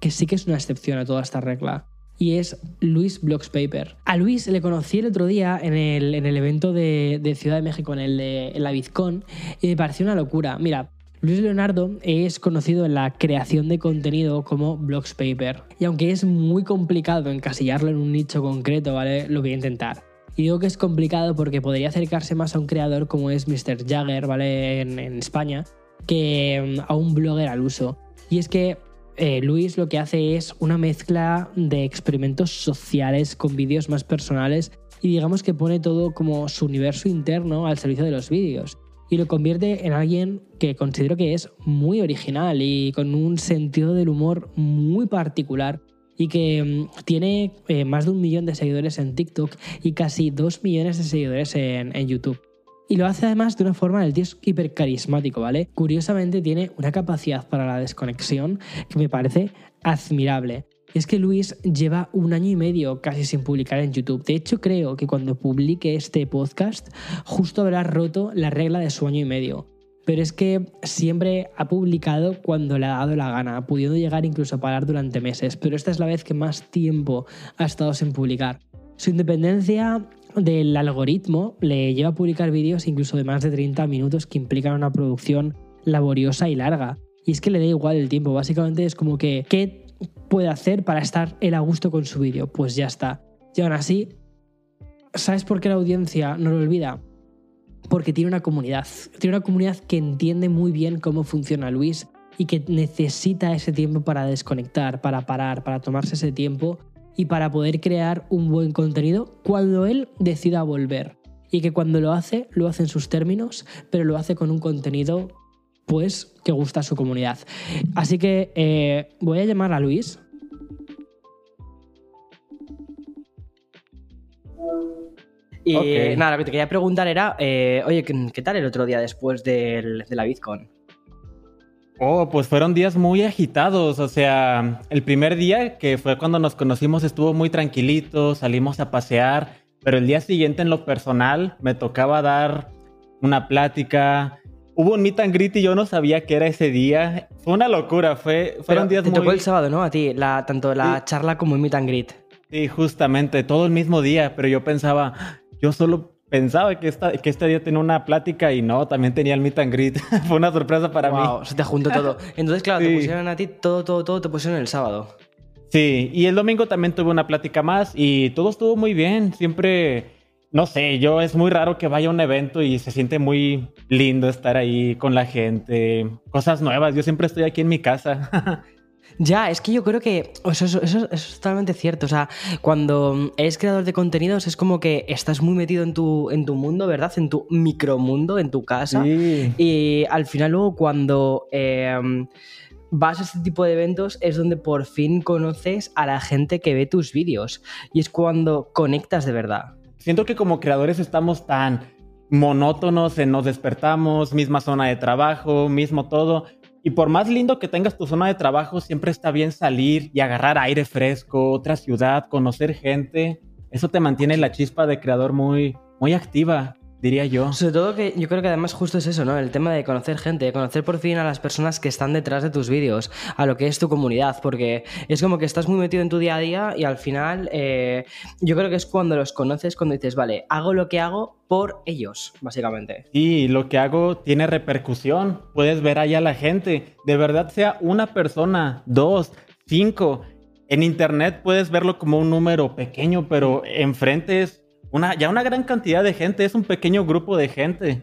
que sí que es una excepción a toda esta regla. Y es Luis Blockspaper. A Luis le conocí el otro día en el, en el evento de, Ciudad de México, en, el de, la BizCon, y me pareció una locura. Mira, Luis Leonardo es conocido en la creación de contenido como Blockspaper. Y aunque es muy complicado encasillarlo en un nicho concreto, ¿vale? Lo voy a intentar. Y digo que es complicado porque podría acercarse más a un creador como es Mr. Jagger, ¿vale? En, en España, que mm, a un blogger al uso. Y es que eh, Luis lo que hace es una mezcla de experimentos sociales con vídeos más personales y digamos que pone todo como su universo interno al servicio de los vídeos y lo convierte en alguien que considero que es muy original y con un sentido del humor muy particular y que mm, tiene eh, más de un millón de seguidores en TikTok y casi dos millones de seguidores en, en YouTube. Y lo hace además de una forma, el tío es hiper carismático, ¿vale? Curiosamente tiene una capacidad para la desconexión que me parece admirable. Y es que Luis lleva un año y medio casi sin publicar en YouTube. De hecho, creo que cuando publique este podcast, justo habrá roto la regla de su año y medio. Pero es que siempre ha publicado cuando le ha dado la gana, pudiendo llegar incluso a parar durante meses. Pero esta es la vez que más tiempo ha estado sin publicar. Su independencia del algoritmo le lleva a publicar vídeos incluso de más de 30 minutos que implican una producción laboriosa y larga. Y es que le da igual el tiempo, básicamente es como que, ¿qué puede hacer para estar él a gusto con su vídeo? Pues ya está. Y aún así, ¿sabes por qué la audiencia no lo olvida? Porque tiene una comunidad. Tiene una comunidad que entiende muy bien cómo funciona Luis y que necesita ese tiempo para desconectar, para parar, para tomarse ese tiempo y para poder crear un buen contenido cuando él decida volver. Y que cuando lo hace, lo hace en sus términos, pero lo hace con un contenido pues que gusta a su comunidad. Así que eh, voy a llamar a Luis. Y nada, lo que te quería preguntar era, eh, oye, ¿qué tal el otro día después de la BitCon? Oh, pues fueron días muy agitados. O sea, el primer día, que fue cuando nos conocimos, estuvo muy tranquilito, salimos a pasear, pero el día siguiente en lo personal me tocaba dar una plática. Hubo un meet and greet y yo no sabía qué era ese día. Fue una locura, fue, fueron días te muy... tocó el sábado, ¿no? A ti, la, tanto la charla como el meet and greet. Sí, justamente, todo el mismo día, pero yo pensaba, yo solo pensaba que, esta, que este día tenía una plática y no, también tenía el meet and greet. Fue una sorpresa para wow, mí. se te juntó todo. Entonces, claro, te pusieron a ti todo, todo, todo, te pusieron el sábado. Sí, y el domingo también tuve una plática más y todo estuvo muy bien. Siempre, no sé, yo es muy raro que vaya a un evento y se siente muy lindo estar ahí con la gente, cosas nuevas. Yo siempre estoy aquí en mi casa. Ya, es que yo creo que eso, es totalmente cierto. O sea, cuando eres creador de contenidos es como que estás muy metido en tu, en tu mundo, ¿verdad? En tu micromundo, en tu casa. Y al final luego cuando... Em, vas a este tipo de eventos es donde por fin conoces a la gente que ve tus vídeos y es cuando conectas de verdad. Siento que como creadores estamos tan monótonos, en nos despertamos, misma zona de trabajo, mismo todo, y por más lindo que tengas tu zona de trabajo, siempre está bien salir y agarrar aire fresco, otra ciudad, conocer gente. Eso te mantiene la chispa de creador muy, muy activa diría yo. Sobre todo que yo creo que además justo es eso, ¿no? El tema de conocer gente, de conocer por fin a las personas que están detrás de tus vídeos, a lo que es tu comunidad, porque es como que estás muy metido en tu día a día y al final eh, yo creo que es cuando los conoces, cuando dices, vale, hago lo que hago por ellos, básicamente. Y lo que hago tiene repercusión. Puedes ver ahí a la gente. De verdad sea una persona, dos, cinco. En internet puedes verlo como un número pequeño, pero enfrente es una, ya una gran cantidad de gente, es un pequeño grupo de gente.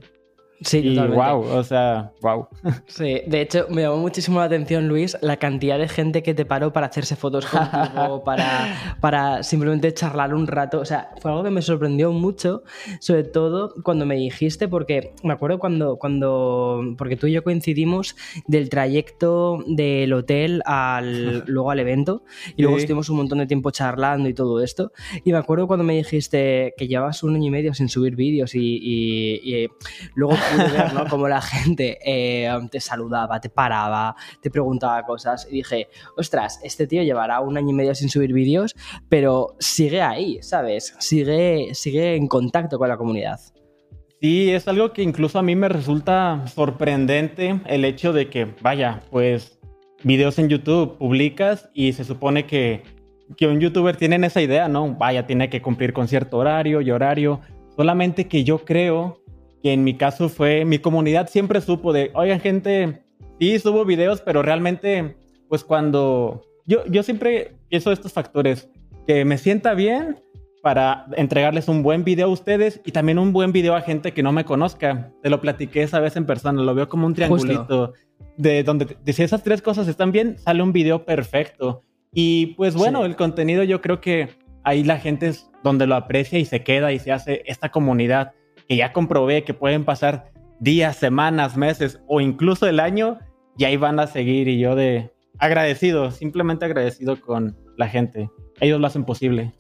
Sí, y wow, o sea, wow. Sí, de hecho me llamó muchísimo la atención, Luis, la cantidad de gente que te paró para hacerse fotos contigo, para, para simplemente charlar un rato. O sea, fue algo que me sorprendió mucho, sobre todo cuando me dijiste, porque me acuerdo cuando, cuando porque tú y yo coincidimos del trayecto del hotel al, luego al evento, y luego estuvimos un montón de tiempo charlando y todo esto. Y me acuerdo cuando me dijiste que llevas un año y medio sin subir vídeos y, y luego Como la gente eh, te saludaba, te paraba, te preguntaba cosas. Y dije, ostras, este tío llevará un año y medio sin subir vídeos, pero sigue ahí, ¿sabes? Sigue, sigue en contacto con la comunidad. Sí, es algo que incluso a mí me resulta sorprendente el hecho de que, vaya, pues videos en YouTube publicas y se supone que que un youtuber tiene esa idea, ¿no? Vaya, tiene que cumplir con cierto horario y horario. Solamente que yo creo que en mi caso fue, mi comunidad siempre supo de, oigan gente, sí subo videos, pero realmente, pues cuando, yo, yo siempre pienso estos factores, que me sienta bien para entregarles un buen video a ustedes y también un buen video a gente que no me conozca. Te lo platiqué esa vez en persona, lo veo como un triangulito de donde si esas tres cosas están bien, sale un video perfecto. Y pues bueno, el contenido yo creo que ahí la gente es donde lo aprecia y se queda y se hace esta comunidad que ya comprobé que pueden pasar días, semanas, meses o incluso el año y ahí van a seguir y yo de agradecido, simplemente agradecido con la gente. Ellos lo hacen posible.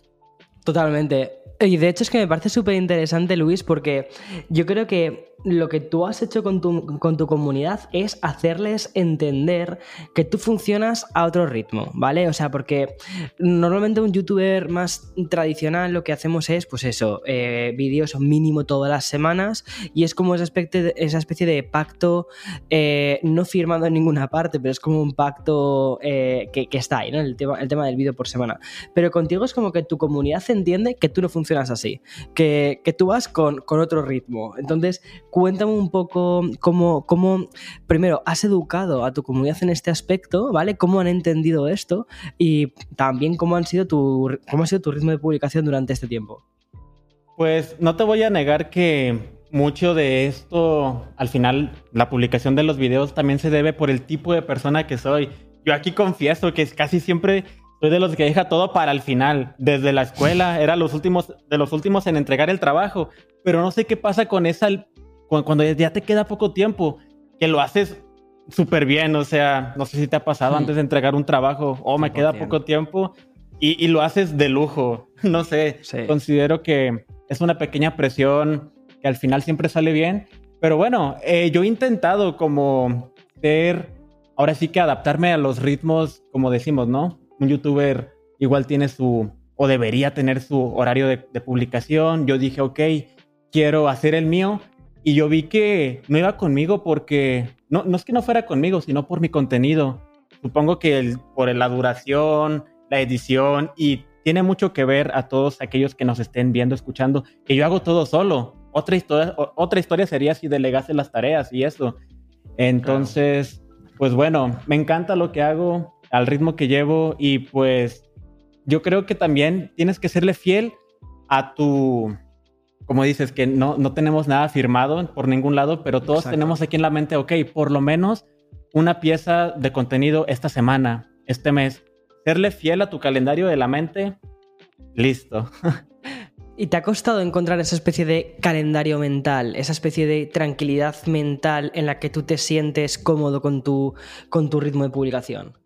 Totalmente. Y de hecho es que me parece súper interesante, Luis, porque yo creo que lo que tú has hecho con tu, con tu, comunidad es hacerles entender que tú funcionas a otro ritmo, ¿vale? O sea, porque normalmente un youtuber más tradicional lo que hacemos es, pues eso, eh, vídeos mínimo todas las semanas y es como esa especie de, esa especie de pacto eh, no firmado en ninguna parte, pero es como un pacto eh, que, que, está ahí, ¿no? El tema, el tema del vídeo por semana. Pero contigo es como que tu comunidad entiende que tú no funcionas así, que, que tú vas con, con otro ritmo. Entonces, cuéntame un poco cómo, cómo, primero, has educado a tu comunidad en este aspecto, ¿vale? ¿Cómo han entendido esto? Y también cómo, han sido tu, cómo ha sido tu ritmo de publicación durante este tiempo. Pues no te voy a negar que mucho de esto, al final, la publicación de los videos también se debe por el tipo de persona que soy. Yo aquí confieso que casi siempre soy de los que deja todo para el final. Desde la escuela era los últimos, de los últimos en entregar el trabajo. Pero no sé qué pasa con esa cuando ya te queda poco tiempo, que lo haces súper bien, o sea, no sé si te ha pasado antes de entregar un trabajo, o oh, me queda poco tiempo, y, lo haces de lujo, no sé, considero que es una pequeña presión que al final siempre sale bien, pero bueno, eh, yo he intentado como ser, ahora sí que adaptarme a los ritmos, como decimos, ¿no? Un youtuber igual tiene su, o debería tener su horario de, de publicación, yo dije, ok, quiero hacer el mío, y yo vi que no iba conmigo porque, no, no es que no fuera conmigo, sino por mi contenido. Supongo que el, por la duración, la edición y tiene mucho que ver a todos aquellos que nos estén viendo, escuchando, que yo hago todo solo. Otra historia, otra historia sería si delegase las tareas y eso. Entonces, pues bueno, me encanta lo que hago, al ritmo que llevo y pues yo creo que también tienes que serle fiel a tu, como dices, que no, no tenemos nada firmado por ningún lado, pero todos tenemos aquí en la mente, ok, por lo menos una pieza de contenido esta semana, este mes. Serle fiel a tu calendario de la mente, listo. ¿Y te ha costado encontrar esa especie de calendario mental, esa especie de tranquilidad mental en la que tú te sientes cómodo con tu, con tu ritmo de publicación?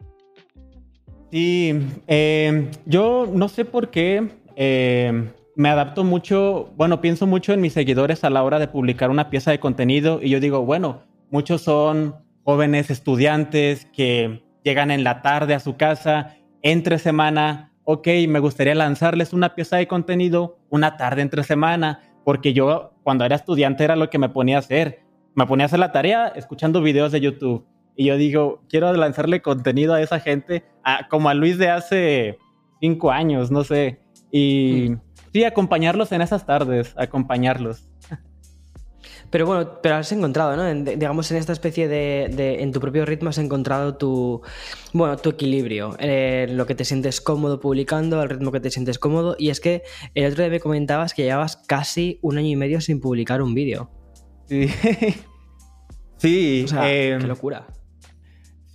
Sí, eh, yo no sé por qué eh, me adapto mucho, bueno, pienso mucho en mis seguidores a la hora de publicar una pieza de contenido y yo digo, bueno, muchos son jóvenes estudiantes que llegan en la tarde a su casa, entre semana, ok, me gustaría lanzarles una pieza de contenido una tarde entre semana, porque yo cuando era estudiante era lo que me ponía a hacer. Me ponía a hacer la tarea escuchando videos de YouTube. Y yo digo, quiero lanzarle contenido a esa gente, como a Luis de hace cinco años, no sé. Y... Hmm. Sí, acompañarlos en esas tardes, acompañarlos. Pero bueno, pero has encontrado, ¿no? digamos, en esta especie de, En tu propio ritmo has encontrado tu. Bueno, tu equilibrio. Eh, lo que te sientes cómodo publicando, al ritmo que te sientes cómodo. Y es que el otro día me comentabas que llevabas casi un año y medio sin publicar un vídeo. Sí. sí. O sea, qué locura.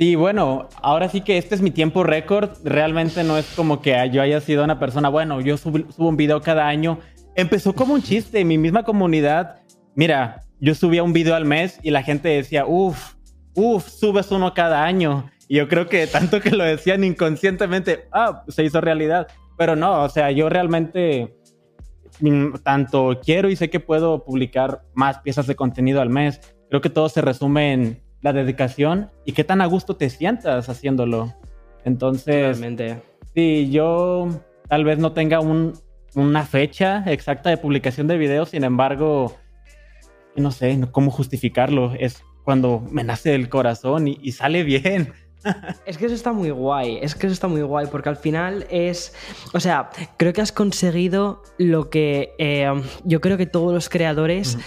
Sí, bueno, ahora sí que este es mi tiempo récord. Realmente no es como que yo haya sido una persona, bueno, yo subo, un video cada año. Empezó como un chiste, mi misma comunidad. Mira, yo subía un video al mes y la gente decía, uff, uff, subes uno cada año. Y yo creo que tanto que lo decían inconscientemente, ah, se hizo realidad. Pero no, o sea, yo realmente mm, tanto quiero y sé que puedo publicar más piezas de contenido al mes. Creo que todo se resume en la dedicación y qué tan a gusto te sientas haciéndolo. Entonces, Realmente. sí, yo tal vez no tenga un, una fecha exacta de publicación de videos, sin embargo, no sé cómo justificarlo. Es cuando me nace el corazón y, sale bien. Es que eso está muy guay, es que eso está muy guay, porque al final es, o sea, creo que has conseguido lo que eh, yo creo que todos los creadores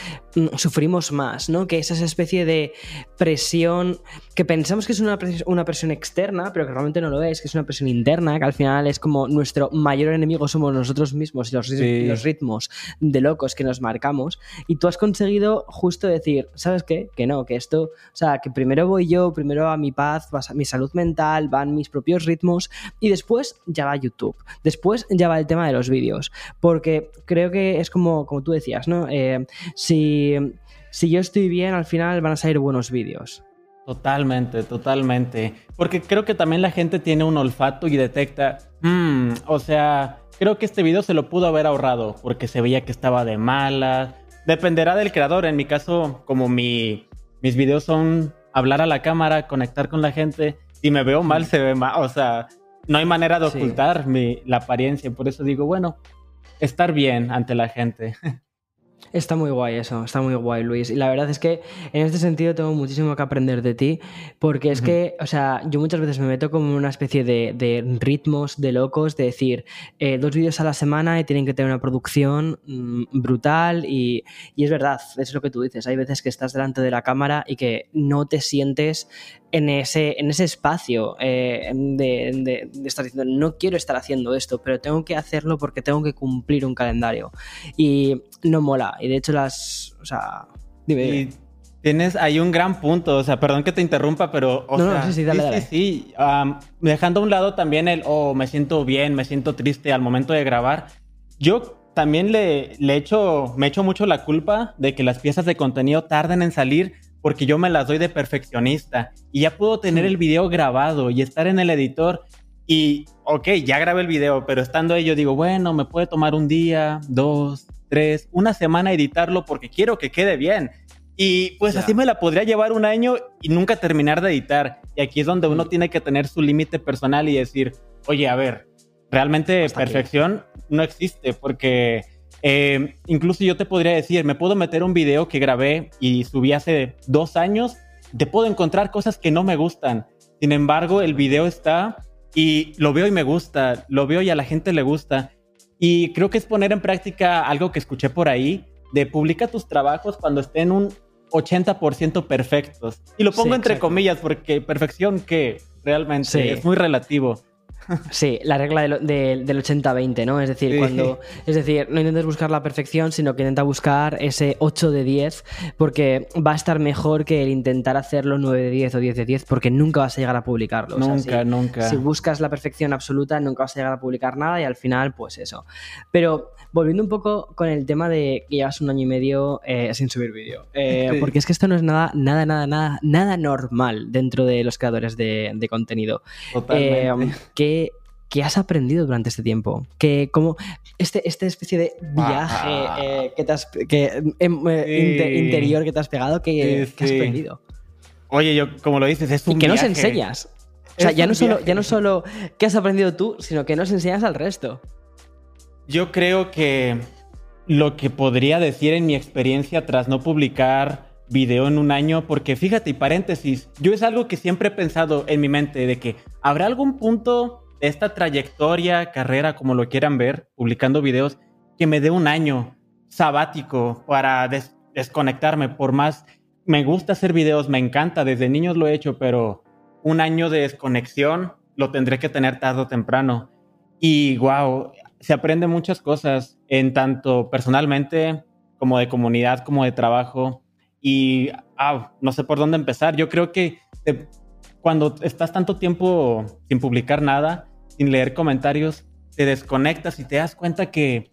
sufrimos más, ¿no? Que es esa especie de presión que pensamos que es una, una presión externa, pero que realmente no lo es, que es una presión interna, que al final es como nuestro mayor enemigo somos nosotros mismos y los, los ritmos de locos que nos marcamos. Y tú has conseguido justo decir, ¿sabes qué? Que no, que esto, o sea, que primero voy yo, primero a mi paz, a mi salud mental, van mis propios ritmos y después ya va YouTube. Después ya va el tema de los vídeos. Porque creo que es como, como tú decías, ¿no? Eh, si, si yo estoy bien, al final van a salir buenos vídeos. Totalmente, totalmente. Porque creo que también la gente tiene un olfato y detecta, mm, o sea, creo que este video se lo pudo haber ahorrado porque se veía que estaba de mala. Dependerá del creador. En mi caso, como mi, mis videos son hablar a la cámara, conectar con la gente, si me veo mal, se ve mal. O sea, no hay manera de ocultar mi, la apariencia. Por eso digo, bueno, estar bien ante la gente. Está muy guay eso, está muy guay Luis. Y la verdad es que en este sentido tengo muchísimo que aprender de ti, porque es que, o sea, yo muchas veces me meto como una especie de, ritmos de locos, de decir, eh, dos vídeos a la semana y tienen que tener una producción mm, brutal y, y, es verdad, es lo que tú dices, hay veces que estás delante de la cámara y que no te sientes en ese, en ese espacio eh, de, estar diciendo, no quiero estar haciendo esto, pero tengo que hacerlo porque tengo que cumplir un calendario. Y no mola. Y de hecho las... O sea, dime, Tienes ahí un gran punto, o sea, perdón que te interrumpa, pero... O no, sí, sí, dale, sí, sí, dejando a un lado también el, oh, me siento bien, me siento triste al momento de grabar. Yo también le, le echo, me echo mucho la culpa de que las piezas de contenido tarden en salir porque yo me las doy de perfeccionista y ya puedo tener el video grabado y estar en el editor y, ok, ya grabé el video, pero estando ahí yo digo, bueno, me puede tomar un día, dos, tres, una semana editarlo porque quiero que quede bien. Y pues así me la podría llevar un año y nunca terminar de editar. Y aquí es donde uno tiene que tener su límite personal y decir, oye, a ver, realmente perfección no existe porque eh, incluso yo te podría decir, me puedo meter un video que grabé y subí hace dos años, te puedo encontrar cosas que no me gustan. Sin embargo, el video está y lo veo y me gusta, lo veo y a la gente le gusta. Y creo que es poner en práctica algo que escuché por ahí, de publica tus trabajos cuando estén un 80% perfectos. Y lo pongo entre comillas porque perfección que realmente es muy relativo. Sí, la regla del 80-20, ¿no? Es decir, cuando. Es decir, no intentes buscar la perfección, sino que intenta buscar ese 8 de 10, porque va a estar mejor que el intentar hacerlo 9 de 10 o 10 de 10, porque nunca vas a llegar a publicarlo. Nunca, nunca. Si buscas la perfección absoluta, nunca vas a llegar a publicar nada y al final, pues eso. Pero volviendo un poco con el tema de que llevas un año y medio eh, sin subir vídeo, eh, porque es que esto no es nada, nada, nada, nada, nada normal dentro de los creadores de, contenido. Totalmente. Eh, ¿Qué has aprendido durante este tiempo? Que como este, esta especie de viaje que te has, em, eh, interior que te has pegado, ¿qué, has aprendido? Oye, yo, como lo dices, es un Y que nos enseñas. O sea, ya no, solo, ya no solo qué has aprendido tú, sino que nos enseñas al resto. Yo creo que lo que podría decir en mi experiencia tras no publicar video en un año, porque fíjate, y paréntesis, yo es algo que siempre he pensado en mi mente, de que habrá algún punto de esta trayectoria, carrera, como lo quieran ver, publicando videos, que me dé un año sabático para desconectarme, por más, me gusta hacer videos, me encanta, desde niños lo he hecho, pero un año de desconexión lo tendré que tener tarde o temprano. Y wow, se aprende muchas cosas, en tanto personalmente como de comunidad, como de trabajo y ah, no sé por dónde empezar. Yo creo que cuando estás tanto tiempo sin publicar nada, sin leer comentarios, te desconectas y te das cuenta que,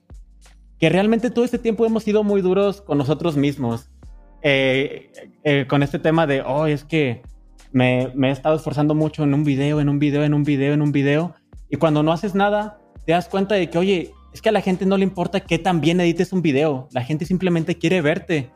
que realmente todo este tiempo hemos sido muy duros con nosotros mismos. Eh, eh, con este tema de, oh, es que me, me, he estado esforzando mucho en un video, en un video, en un video, en un video. Y cuando no haces nada, te das cuenta de que, oye, es que a la gente no le importa qué tan bien edites un video. La gente simplemente quiere verte.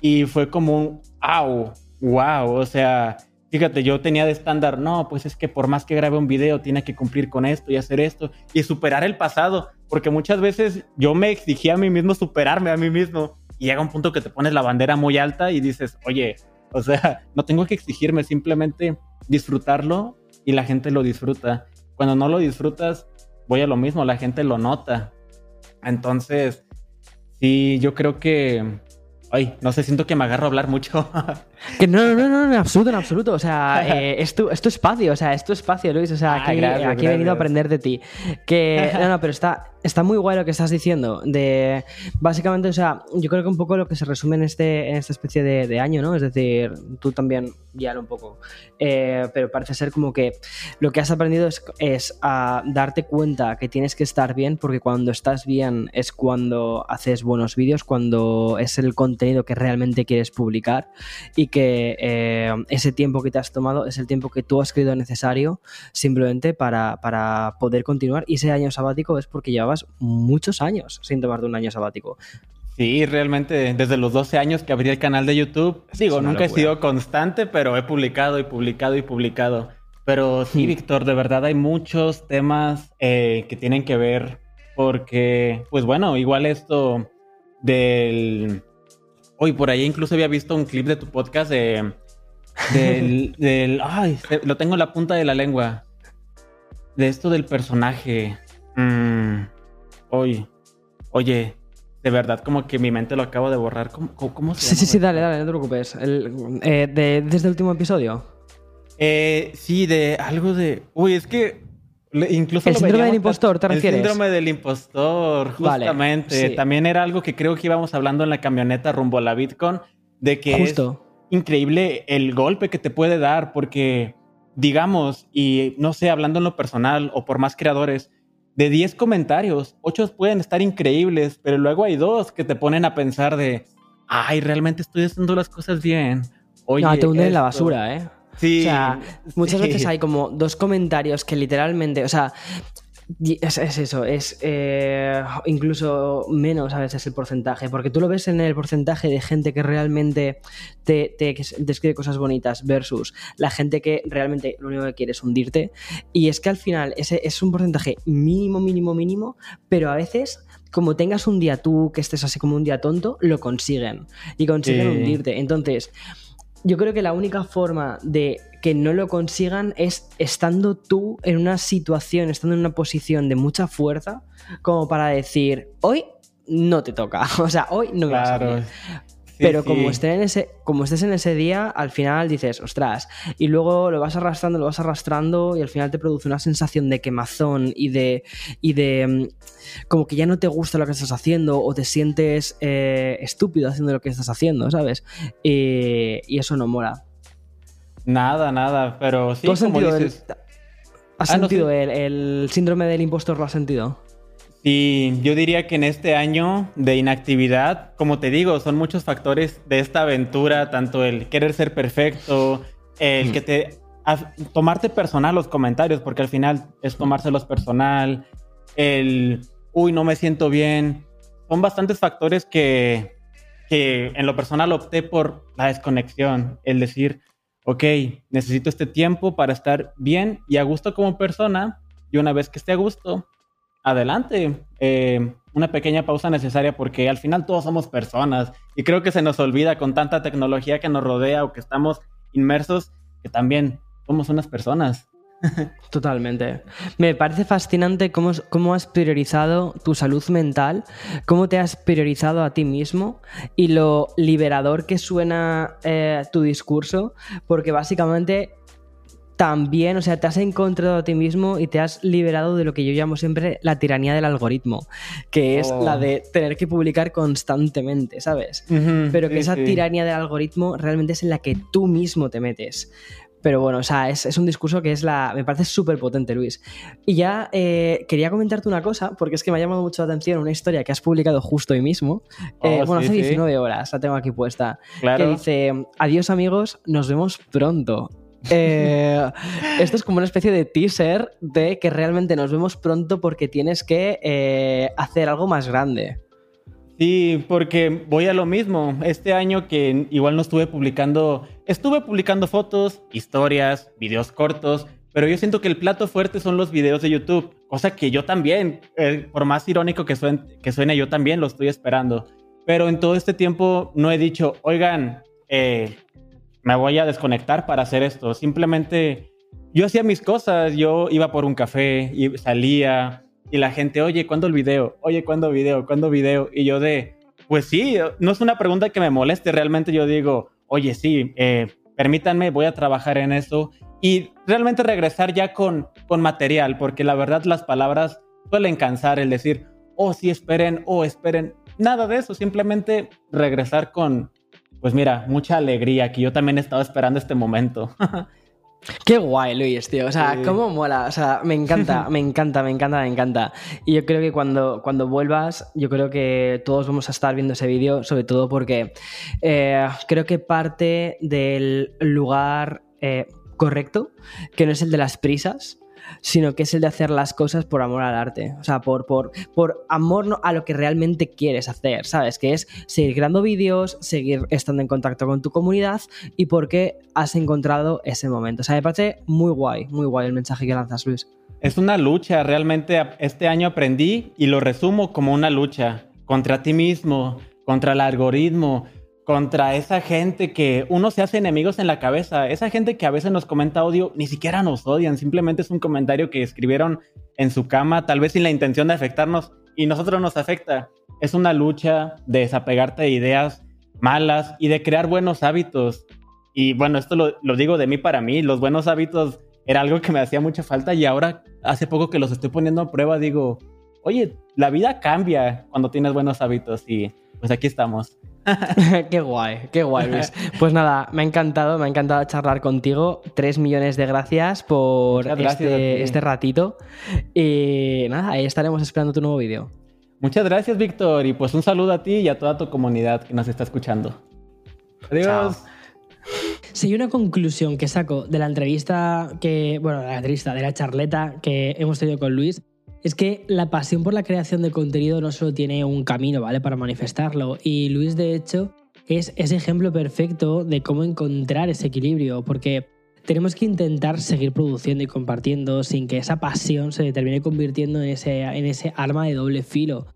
Y fue como un, wow, wow, o sea, fíjate, yo tenía de estándar, no, pues es que por más que grabe un video, tiene que cumplir con esto y hacer esto y superar el pasado, porque muchas veces yo me exigía a mí mismo superarme a mí mismo y llega un punto que te pones la bandera muy alta y dices, oye, o sea, no tengo que exigirme, simplemente disfrutarlo y la gente lo disfruta. Cuando no lo disfrutas, voy a lo mismo, la gente lo nota. Entonces, sí, yo creo que Ay, no sé, siento que me agarro a hablar mucho. que no, no, no, no, en absoluto, en absoluto. O sea, eh, es, tu, espacio, o sea, es tu espacio, Luis. O sea, ah, aquí, he venido a aprender de ti. Que, no, no, pero está, está muy guay lo que estás diciendo. De básicamente, o sea, yo creo que un poco lo que se resume en este, en esta especie de, año, ¿no? Es decir, tú también ya un poco. Eh, pero parece ser como que lo que has aprendido es, es a darte cuenta que tienes que estar bien, porque cuando estás bien es cuando haces buenos vídeos, cuando es el contenido que realmente quieres publicar y que eh, ese tiempo que te has tomado es el tiempo que tú has creído necesario simplemente para, para poder continuar. Y ese año sabático es porque ya muchos años sin tomarte un año sabático. Sí, realmente desde los 12 años que abrí el canal de YouTube, digo, nunca he sido constante, pero he publicado y publicado y publicado. Pero sí, hmm. Víctor, de verdad hay muchos temas eh, que tienen que ver porque, pues bueno, igual esto del... Hoy por ahí incluso había visto un clip de tu podcast de... Del, del... Ay, lo tengo en la punta de la lengua. De esto del personaje. Mmm oye, oye, de verdad, como que mi mente lo acabo de borrar. ¿Cómo, cómo se Sí, sí, sí, dale, dale, no te preocupes. Eh, ¿Desde el último episodio? Eh, sí, de algo de. Uy, es que. Incluso el síndrome del impostor, ¿te refieres? El síndrome del impostor, justamente. También era algo que creo que íbamos hablando en la camioneta rumbo a la Bitcoin, de que Justo. es increíble el golpe que te puede dar, porque, digamos, y no sé, hablando en lo personal o por más creadores, de 10 comentarios, 8 pueden estar increíbles, pero luego hay dos que te ponen a pensar de, ay, realmente estoy haciendo las cosas bien. Oye, no, te hunden en la basura, ¿eh? Sí. O sea, muchas veces hay como dos comentarios que literalmente, o sea, es, eso, es eh, incluso menos a veces el porcentaje, porque tú lo ves en el porcentaje de gente que realmente te, te, describe cosas bonitas versus la gente que realmente lo único que quiere es hundirte. Y es que al final ese es un porcentaje mínimo, mínimo, mínimo, pero a veces como tengas un día tú que estés así como un día tonto, lo consiguen y consiguen hundirte. Entonces, yo creo que la única forma de que no lo consigan es estando tú en una situación, estando en una posición de mucha fuerza, como para decir, hoy no te toca, o sea, hoy no me vas a pero como, Estés en ese, como estés en ese día, al final dices, ostras, y luego lo vas arrastrando, lo vas arrastrando y al final te produce una sensación de quemazón y de, y de mm, como que ya no te gusta lo que estás haciendo o te sientes eh, estúpido haciendo lo que estás haciendo, ¿sabes? y eso no mola. Nada, nada, pero sí, has como dices... ¿Has ah, sentido el, el síndrome del impostor? ¿Lo has sentido? Sí, yo diría que en este año de inactividad, como te digo, son muchos factores de esta aventura, tanto el querer ser perfecto, el que te tomarte personal los comentarios, porque al final es tomárselos personal, el uy, no me siento bien. Son bastantes factores que, que en lo personal opté por la desconexión, el decir, ok, necesito este tiempo para estar bien y a gusto como persona, y una vez que esté a gusto, adelante. Eh, una pequeña pausa necesaria porque al final todos somos personas y creo que se nos olvida con tanta tecnología que nos rodea o que estamos inmersos que también somos unas personas. Totalmente. Me parece fascinante cómo, cómo, has priorizado tu salud mental, cómo te has priorizado a ti mismo y lo liberador que suena eh, tu discurso, porque básicamente también, o sea, te has encontrado a ti mismo y te has liberado de lo que yo llamo siempre la tiranía del algoritmo, que es la oh. de tener que publicar constantemente, ¿sabes? Pero que esa tiranía del algoritmo realmente es en la que tú mismo te metes. Pero bueno, o sea, es, un discurso que es la. Me parece súper potente, Luis. Y ya eh, quería comentarte una cosa, porque es que me ha llamado mucho la atención una historia que has publicado justo hoy mismo. Eh, oh, bueno, hace 19 horas, la tengo aquí puesta. Que dice: Adiós, amigos, nos vemos pronto. Eh, esto es como una especie de teaser de que realmente nos vemos pronto porque tienes que eh, hacer algo más grande. Sí, porque voy a lo mismo. Este año que igual no estuve publicando, estuve publicando fotos, historias, videos cortos, pero yo siento que el plato fuerte son los videos de YouTube, cosa que yo también, eh, por más irónico que suene, que suene, yo también lo estoy esperando. Pero en todo este tiempo no he dicho, oigan, eh, me voy a desconectar para hacer esto. Simplemente yo hacía mis cosas, yo iba por un café y salía y la gente, oye, ¿cuándo el video? Oye, ¿cuándo video? ¿Cuándo video? Y yo de, pues sí, no es una pregunta que me moleste, realmente yo digo, oye, sí, eh, permítanme, voy a trabajar en eso y realmente regresar ya con, con material, porque la verdad las palabras suelen cansar el decir, oh, sí, esperen, oh, esperen, nada de eso, simplemente regresar con, pues mira, mucha alegría, que yo también estaba esperando este momento. Qué guay, Luis, tío. O sea, cómo mola. O sea, me encanta, me encanta, me encanta, me encanta. Y yo creo que cuando, cuando vuelvas, yo creo que todos vamos a estar viendo ese vídeo, sobre todo porque eh, creo que parte del lugar eh, correcto, que no es el de las prisas, sino que es el de hacer las cosas por amor al arte, o sea, por, por, por amor a lo que realmente quieres hacer, ¿sabes? Que es seguir creando vídeos, seguir estando en contacto con tu comunidad y porque has encontrado ese momento. O sea, me parece muy guay, muy guay el mensaje que lanzas, Luis. Es una lucha, realmente este año aprendí y lo resumo como una lucha contra ti mismo, contra el algoritmo, contra esa gente que uno se hace enemigos en la cabeza, esa gente que a veces nos comenta odio, ni siquiera nos odian, simplemente es un comentario que escribieron en su cama, tal vez sin la intención de afectarnos y nosotros nos afecta. Es una lucha de desapegarte de ideas malas y de crear buenos hábitos. Y bueno, esto lo, lo digo de mí para mí, los buenos hábitos era algo que me hacía mucha falta y ahora hace poco que los estoy poniendo a prueba digo, oye, la vida cambia cuando tienes buenos hábitos y pues aquí estamos. qué guay, qué guay, Luis. Pues nada, me ha encantado, me ha encantado charlar contigo. Tres millones de gracias por este, este, ratito. Y nada, ahí estaremos esperando tu nuevo vídeo. Muchas gracias, Víctor. Y pues un saludo a ti y a toda tu comunidad que nos está escuchando. Adiós. Si hay una conclusión que saco de la entrevista que, bueno, de la entrevista, de la charleta que hemos tenido con Luis, es que la pasión por la creación de contenido no solo tiene un camino, ¿vale? Para manifestarlo. Y Luis, de hecho, es ese ejemplo perfecto de cómo encontrar ese equilibrio, porque tenemos que intentar seguir produciendo y compartiendo sin que esa pasión se termine convirtiendo en ese, en ese arma de doble filo.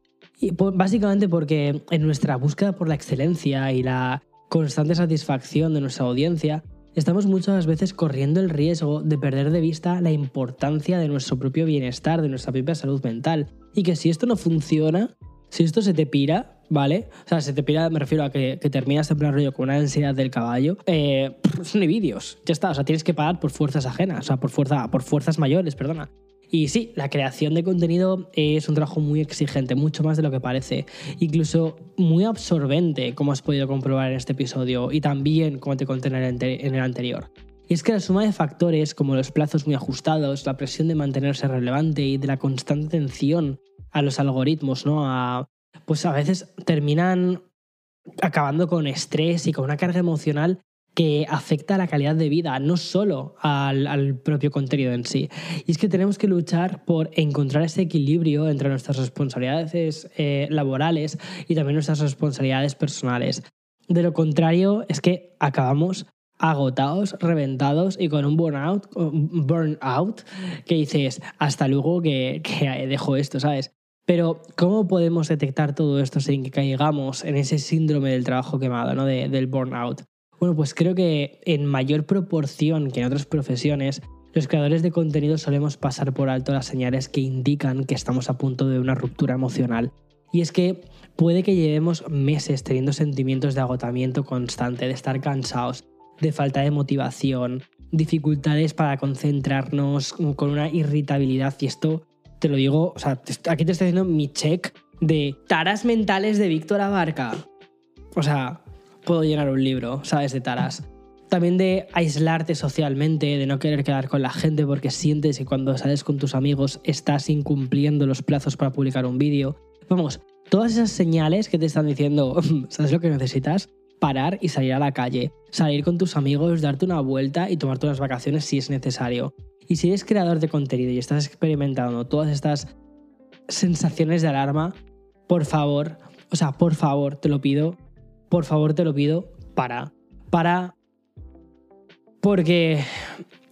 Y básicamente porque en nuestra búsqueda por la excelencia y la constante satisfacción de nuestra audiencia, estamos muchas veces corriendo el riesgo de perder de vista la importancia de nuestro propio bienestar, de nuestra propia salud mental. Y que si esto no funciona, si esto se te pira, ¿vale? O sea, se te pira, me refiero a que, terminas en plan rollo con una ansiedad del caballo, eh, son vídeos, ya está. O sea, tienes que pagar por fuerzas ajenas, o sea, por, fuerza, por fuerzas mayores, perdona. Y sí, la creación de contenido es un trabajo muy exigente, mucho más de lo que parece. Incluso muy absorbente, como has podido comprobar en este episodio y también como te conté en el, anterior. Y es que la suma de factores como los plazos muy ajustados, la presión de mantenerse relevante y de la constante atención a los algoritmos, ¿no? Pues a veces terminan acabando con estrés y con una carga emocional que afecta a la calidad de vida, no solo al, propio contenido en sí. Y es que tenemos que luchar por encontrar ese equilibrio entre nuestras responsabilidades eh, laborales y también nuestras responsabilidades personales. De lo contrario, es que acabamos agotados, reventados y con un burnout, burnout que dices, hasta luego que, dejo esto, ¿sabes? Pero, ¿cómo podemos detectar todo esto sin que caigamos en ese síndrome del trabajo quemado, ¿no? del burnout? Bueno, pues creo que en mayor proporción que en otras profesiones, los creadores de contenido solemos pasar por alto las señales que indican que estamos a punto de una ruptura emocional. Y es que puede que llevemos meses teniendo sentimientos de agotamiento constante, de estar cansados, de falta de motivación, dificultades para concentrarnos, con una irritabilidad. Y esto te lo digo, o sea, aquí te estoy haciendo mi check de taras mentales de Víctor Abarca. O sea, puedo llenar un libro, ¿sabes? De taras. También de aislarte socialmente, de no querer quedar con la gente porque sientes que cuando sales con tus amigos estás incumpliendo los plazos para publicar un vídeo. Vamos, todas esas señales que te están diciendo, ¿sabes lo que necesitas? Parar y salir a la calle, salir con tus amigos, darte una vuelta y tomarte unas vacaciones si es necesario. Y si eres creador de contenido y estás experimentando todas estas sensaciones de alarma, por favor, o sea, por favor, te lo pido, por favor te lo pido, para. Para. Porque,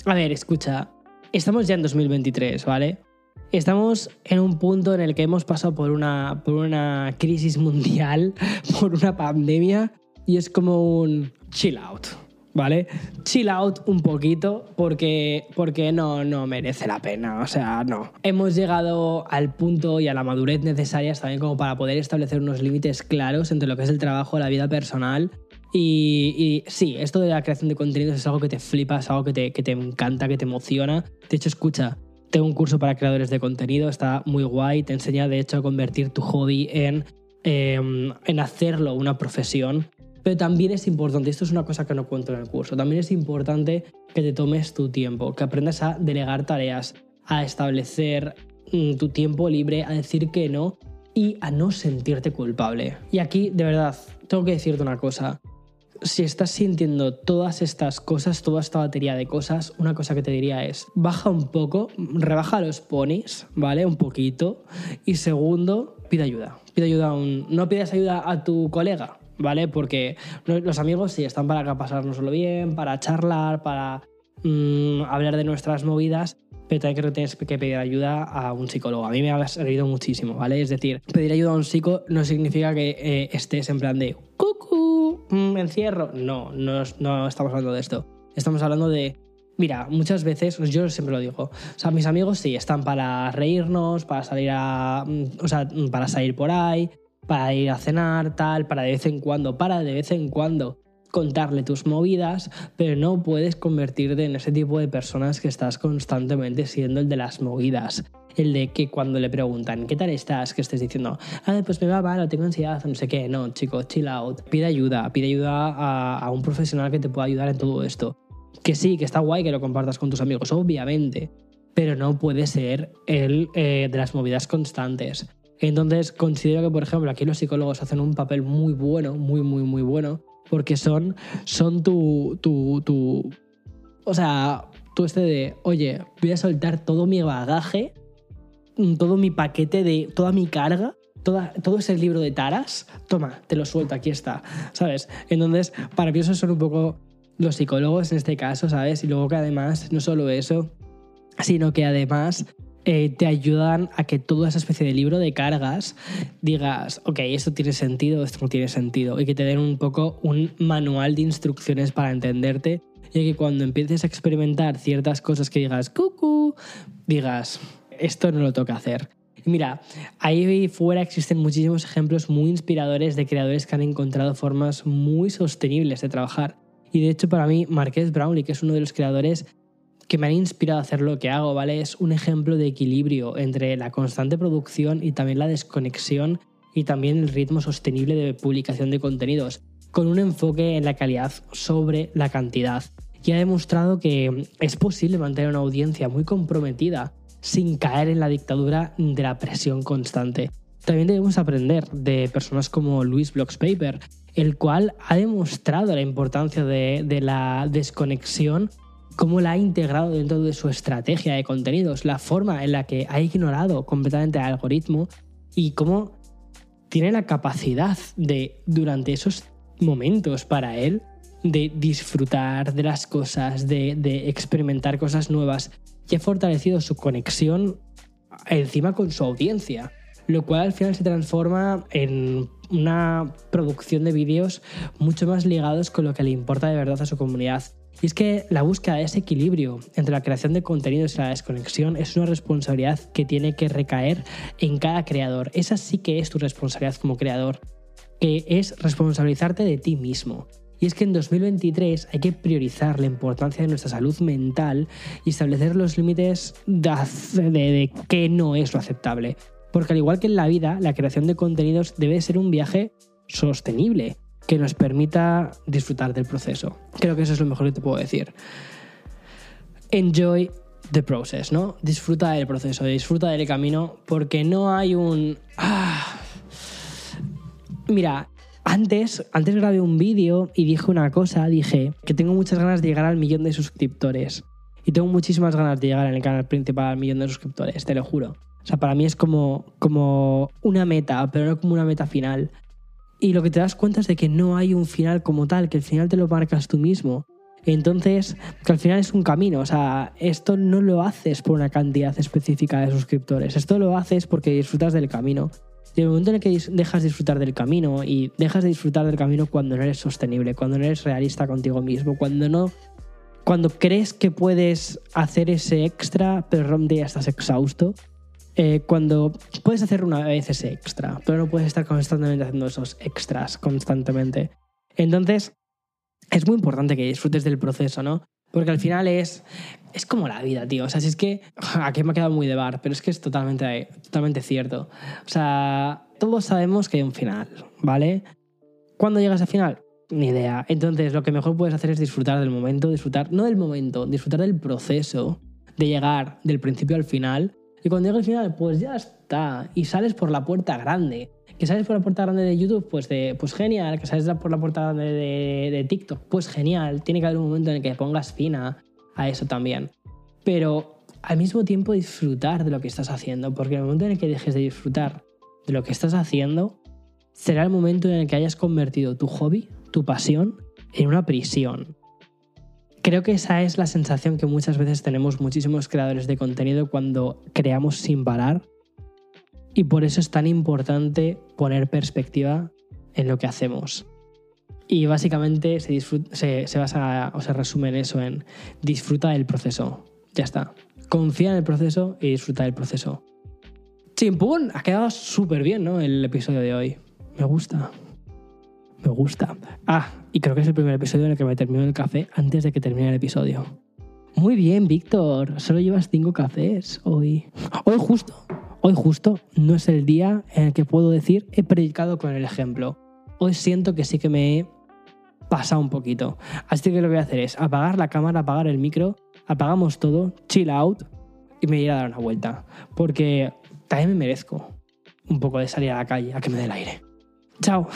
a ver, escucha, estamos ya en 2023, ¿vale? Estamos en un punto en el que hemos pasado por una, por una crisis mundial, por una pandemia, y es como un chill out. ¿Vale? Chill out un poquito porque, porque no, no merece la pena, o sea, no. Hemos llegado al punto y a la madurez necesarias también como para poder establecer unos límites claros entre lo que es el trabajo, la vida personal. Y, sí, esto de la creación de contenidos es algo que te flipa, es algo que te, que te encanta, que te emociona. De hecho, escucha, tengo un curso para creadores de contenido, está muy guay, te enseña de hecho a convertir tu hobby en, em, en hacerlo una profesión. Pero también es importante, esto es una cosa que no cuento en el curso, también es importante que te tomes tu tiempo, que aprendas a delegar tareas, a establecer mm, tu tiempo libre, a decir que no y a no sentirte culpable. Y aquí, de verdad, tengo que decirte una cosa. Si estás sintiendo todas estas cosas, toda esta batería de cosas, una cosa que te diría es, baja un poco, rebaja los ponis, ¿vale? Un poquito. Y segundo, pide ayuda. Pide ayuda a un... No pidas ayuda a tu colega, ¿vale? Porque los amigos sí están para pasárnoslo bien, para charlar, para mm, hablar de nuestras movidas, pero también creo que tienes que pedir ayuda a un psicólogo. A mí me ha servido muchísimo, ¿vale? Es decir, pedir ayuda a un psico no significa que eh, estés en plan de cucu, mm, encierro. No, no, no estamos hablando de esto. Estamos hablando de Mira, muchas veces, yo siempre lo digo, o sea, mis amigos sí están para reírnos, para salir a, mm, o sea, para salir por ahí, para ir a cenar, tal, para de vez en cuando, para de vez en cuando contarle tus movidas, pero no puedes convertirte en ese tipo de personas que estás constantemente siendo el de las movidas. El de que cuando le preguntan, ¿qué tal estás? Que estés diciendo, ah, pues me va mal, tengo ansiedad, no sé qué. No, chico, chill out. Pide ayuda, pide ayuda a, un profesional que te pueda ayudar en todo esto. Que sí, que está guay que lo compartas con tus amigos, obviamente, pero no puede ser el eh, de las movidas constantes. Entonces considero que, por ejemplo, aquí los psicólogos hacen un papel muy bueno, muy, muy, muy bueno, porque son, son tu, tu, tu, o sea, tú este de, oye, voy a soltar todo mi bagaje, todo mi paquete de, toda mi carga, toda, todo ese libro de taras, toma, te lo suelto, aquí está, ¿sabes? Entonces, para mí esos son un poco los psicólogos en este caso, ¿sabes? Y luego que además, no solo eso, sino que además eh, te ayudan a que toda esa especie de libro de cargas digas, ok, esto tiene sentido, esto no tiene sentido, y que te den un poco un manual de instrucciones para entenderte, y que cuando empieces a experimentar ciertas cosas que digas, cucu, digas, esto no lo toca hacer. mira, ahí fuera existen muchísimos ejemplos muy inspiradores de creadores que han encontrado formas muy sostenibles de trabajar. Y de hecho, para mí, Marqués Brownlee, que es uno de los creadores que me han inspirado a hacer lo que hago, ¿vale? Es un ejemplo de equilibrio entre la constante producción y también la desconexión y también el ritmo sostenible de publicación de contenidos, con un enfoque en la calidad sobre la cantidad. Y ha demostrado que es posible mantener una audiencia muy comprometida sin caer en la dictadura de la presión constante. También debemos aprender de personas como Luis Blockspaper, el cual ha demostrado la importancia de la desconexión cómo la ha integrado dentro de su estrategia de contenidos, la forma en la que ha ignorado completamente el algoritmo y cómo tiene la capacidad de, durante esos momentos para él, de disfrutar de las cosas, de, de experimentar cosas nuevas y ha fortalecido su conexión encima con su audiencia, lo cual al final se transforma en una producción de vídeos mucho más ligados con lo que le importa de verdad a su comunidad y es que la búsqueda de ese equilibrio entre la creación de contenidos y la desconexión es una responsabilidad que tiene que recaer en cada creador. Esa sí que es tu responsabilidad como creador, que es responsabilizarte de ti mismo. Y es que en 2023 hay que priorizar la importancia de nuestra salud mental y establecer los límites de, qué no es lo aceptable. Porque al igual que en la vida, la creación de contenidos debe ser un viaje sostenible que nos permita disfrutar del proceso. Creo que eso es lo mejor que te puedo decir. Enjoy the process, ¿no? Disfruta del proceso, disfruta del camino, porque no hay un... Ah. Mira, antes, antes grabé un vídeo y dije una cosa, dije que tengo muchas ganas de llegar al millón de suscriptores. Y tengo muchísimas ganas de llegar en el canal principal al millón de suscriptores, te lo juro. O sea, para mí es como, como una meta, pero no como una meta final. Y lo que te das cuenta es de que no hay un final como tal, que el final te lo marcas tú mismo. Entonces, que al final es un camino, o sea, esto no lo haces por una cantidad específica de suscriptores, esto lo haces porque disfrutas del camino. Y el momento en el que dejas de disfrutar del camino y dejas de disfrutar del camino cuando no eres sostenible, cuando no eres realista contigo mismo, cuando no cuando crees que puedes hacer ese extra, pero realmente ya estás exhausto. Eh, cuando puedes hacer una vez ese extra, pero no puedes estar constantemente haciendo esos extras constantemente. Entonces, es muy importante que disfrutes del proceso, ¿no? Porque al final es, es como la vida, tío. O sea, si es que aquí me ha quedado muy de bar, pero es que es totalmente, totalmente cierto. O sea, todos sabemos que hay un final, ¿vale? ¿Cuándo llegas al final? Ni idea. Entonces, lo que mejor puedes hacer es disfrutar del momento, disfrutar, no del momento, disfrutar del proceso de llegar del principio al final. Y cuando llega al final, pues ya está. Y sales por la puerta grande. Que sales por la puerta grande de YouTube, pues, pues genial. Que sales por la puerta grande de, TikTok, pues genial. Tiene que haber un momento en el que pongas fin a, a eso también. Pero al mismo tiempo disfrutar de lo que estás haciendo. Porque en el momento en el que dejes de disfrutar de lo que estás haciendo, será el momento en el que hayas convertido tu hobby, tu pasión, en una prisión. Creo que esa es la sensación que muchas veces tenemos muchísimos creadores de contenido cuando creamos sin parar. Y por eso es tan importante poner perspectiva en lo que hacemos. Y básicamente se, se basa o se resume en eso, en disfruta del proceso. Ya está. Confía en el proceso y disfruta del proceso. Chimpún, ha quedado súper bien, ¿no? El episodio de hoy. Me gusta. Me gusta. Ah, y creo que es el primer episodio en el que me termino el café antes de que termine el episodio. Muy bien, Víctor. Solo llevas cinco cafés hoy. Hoy justo. Hoy justo no es el día en el que puedo decir he predicado con el ejemplo. Hoy siento que sí que me he pasado un poquito. Así que lo que voy a hacer es apagar la cámara, apagar el micro, apagamos todo, chill out y me iré a dar una vuelta. Porque también me merezco un poco de salir a la calle a que me dé el aire. Chao.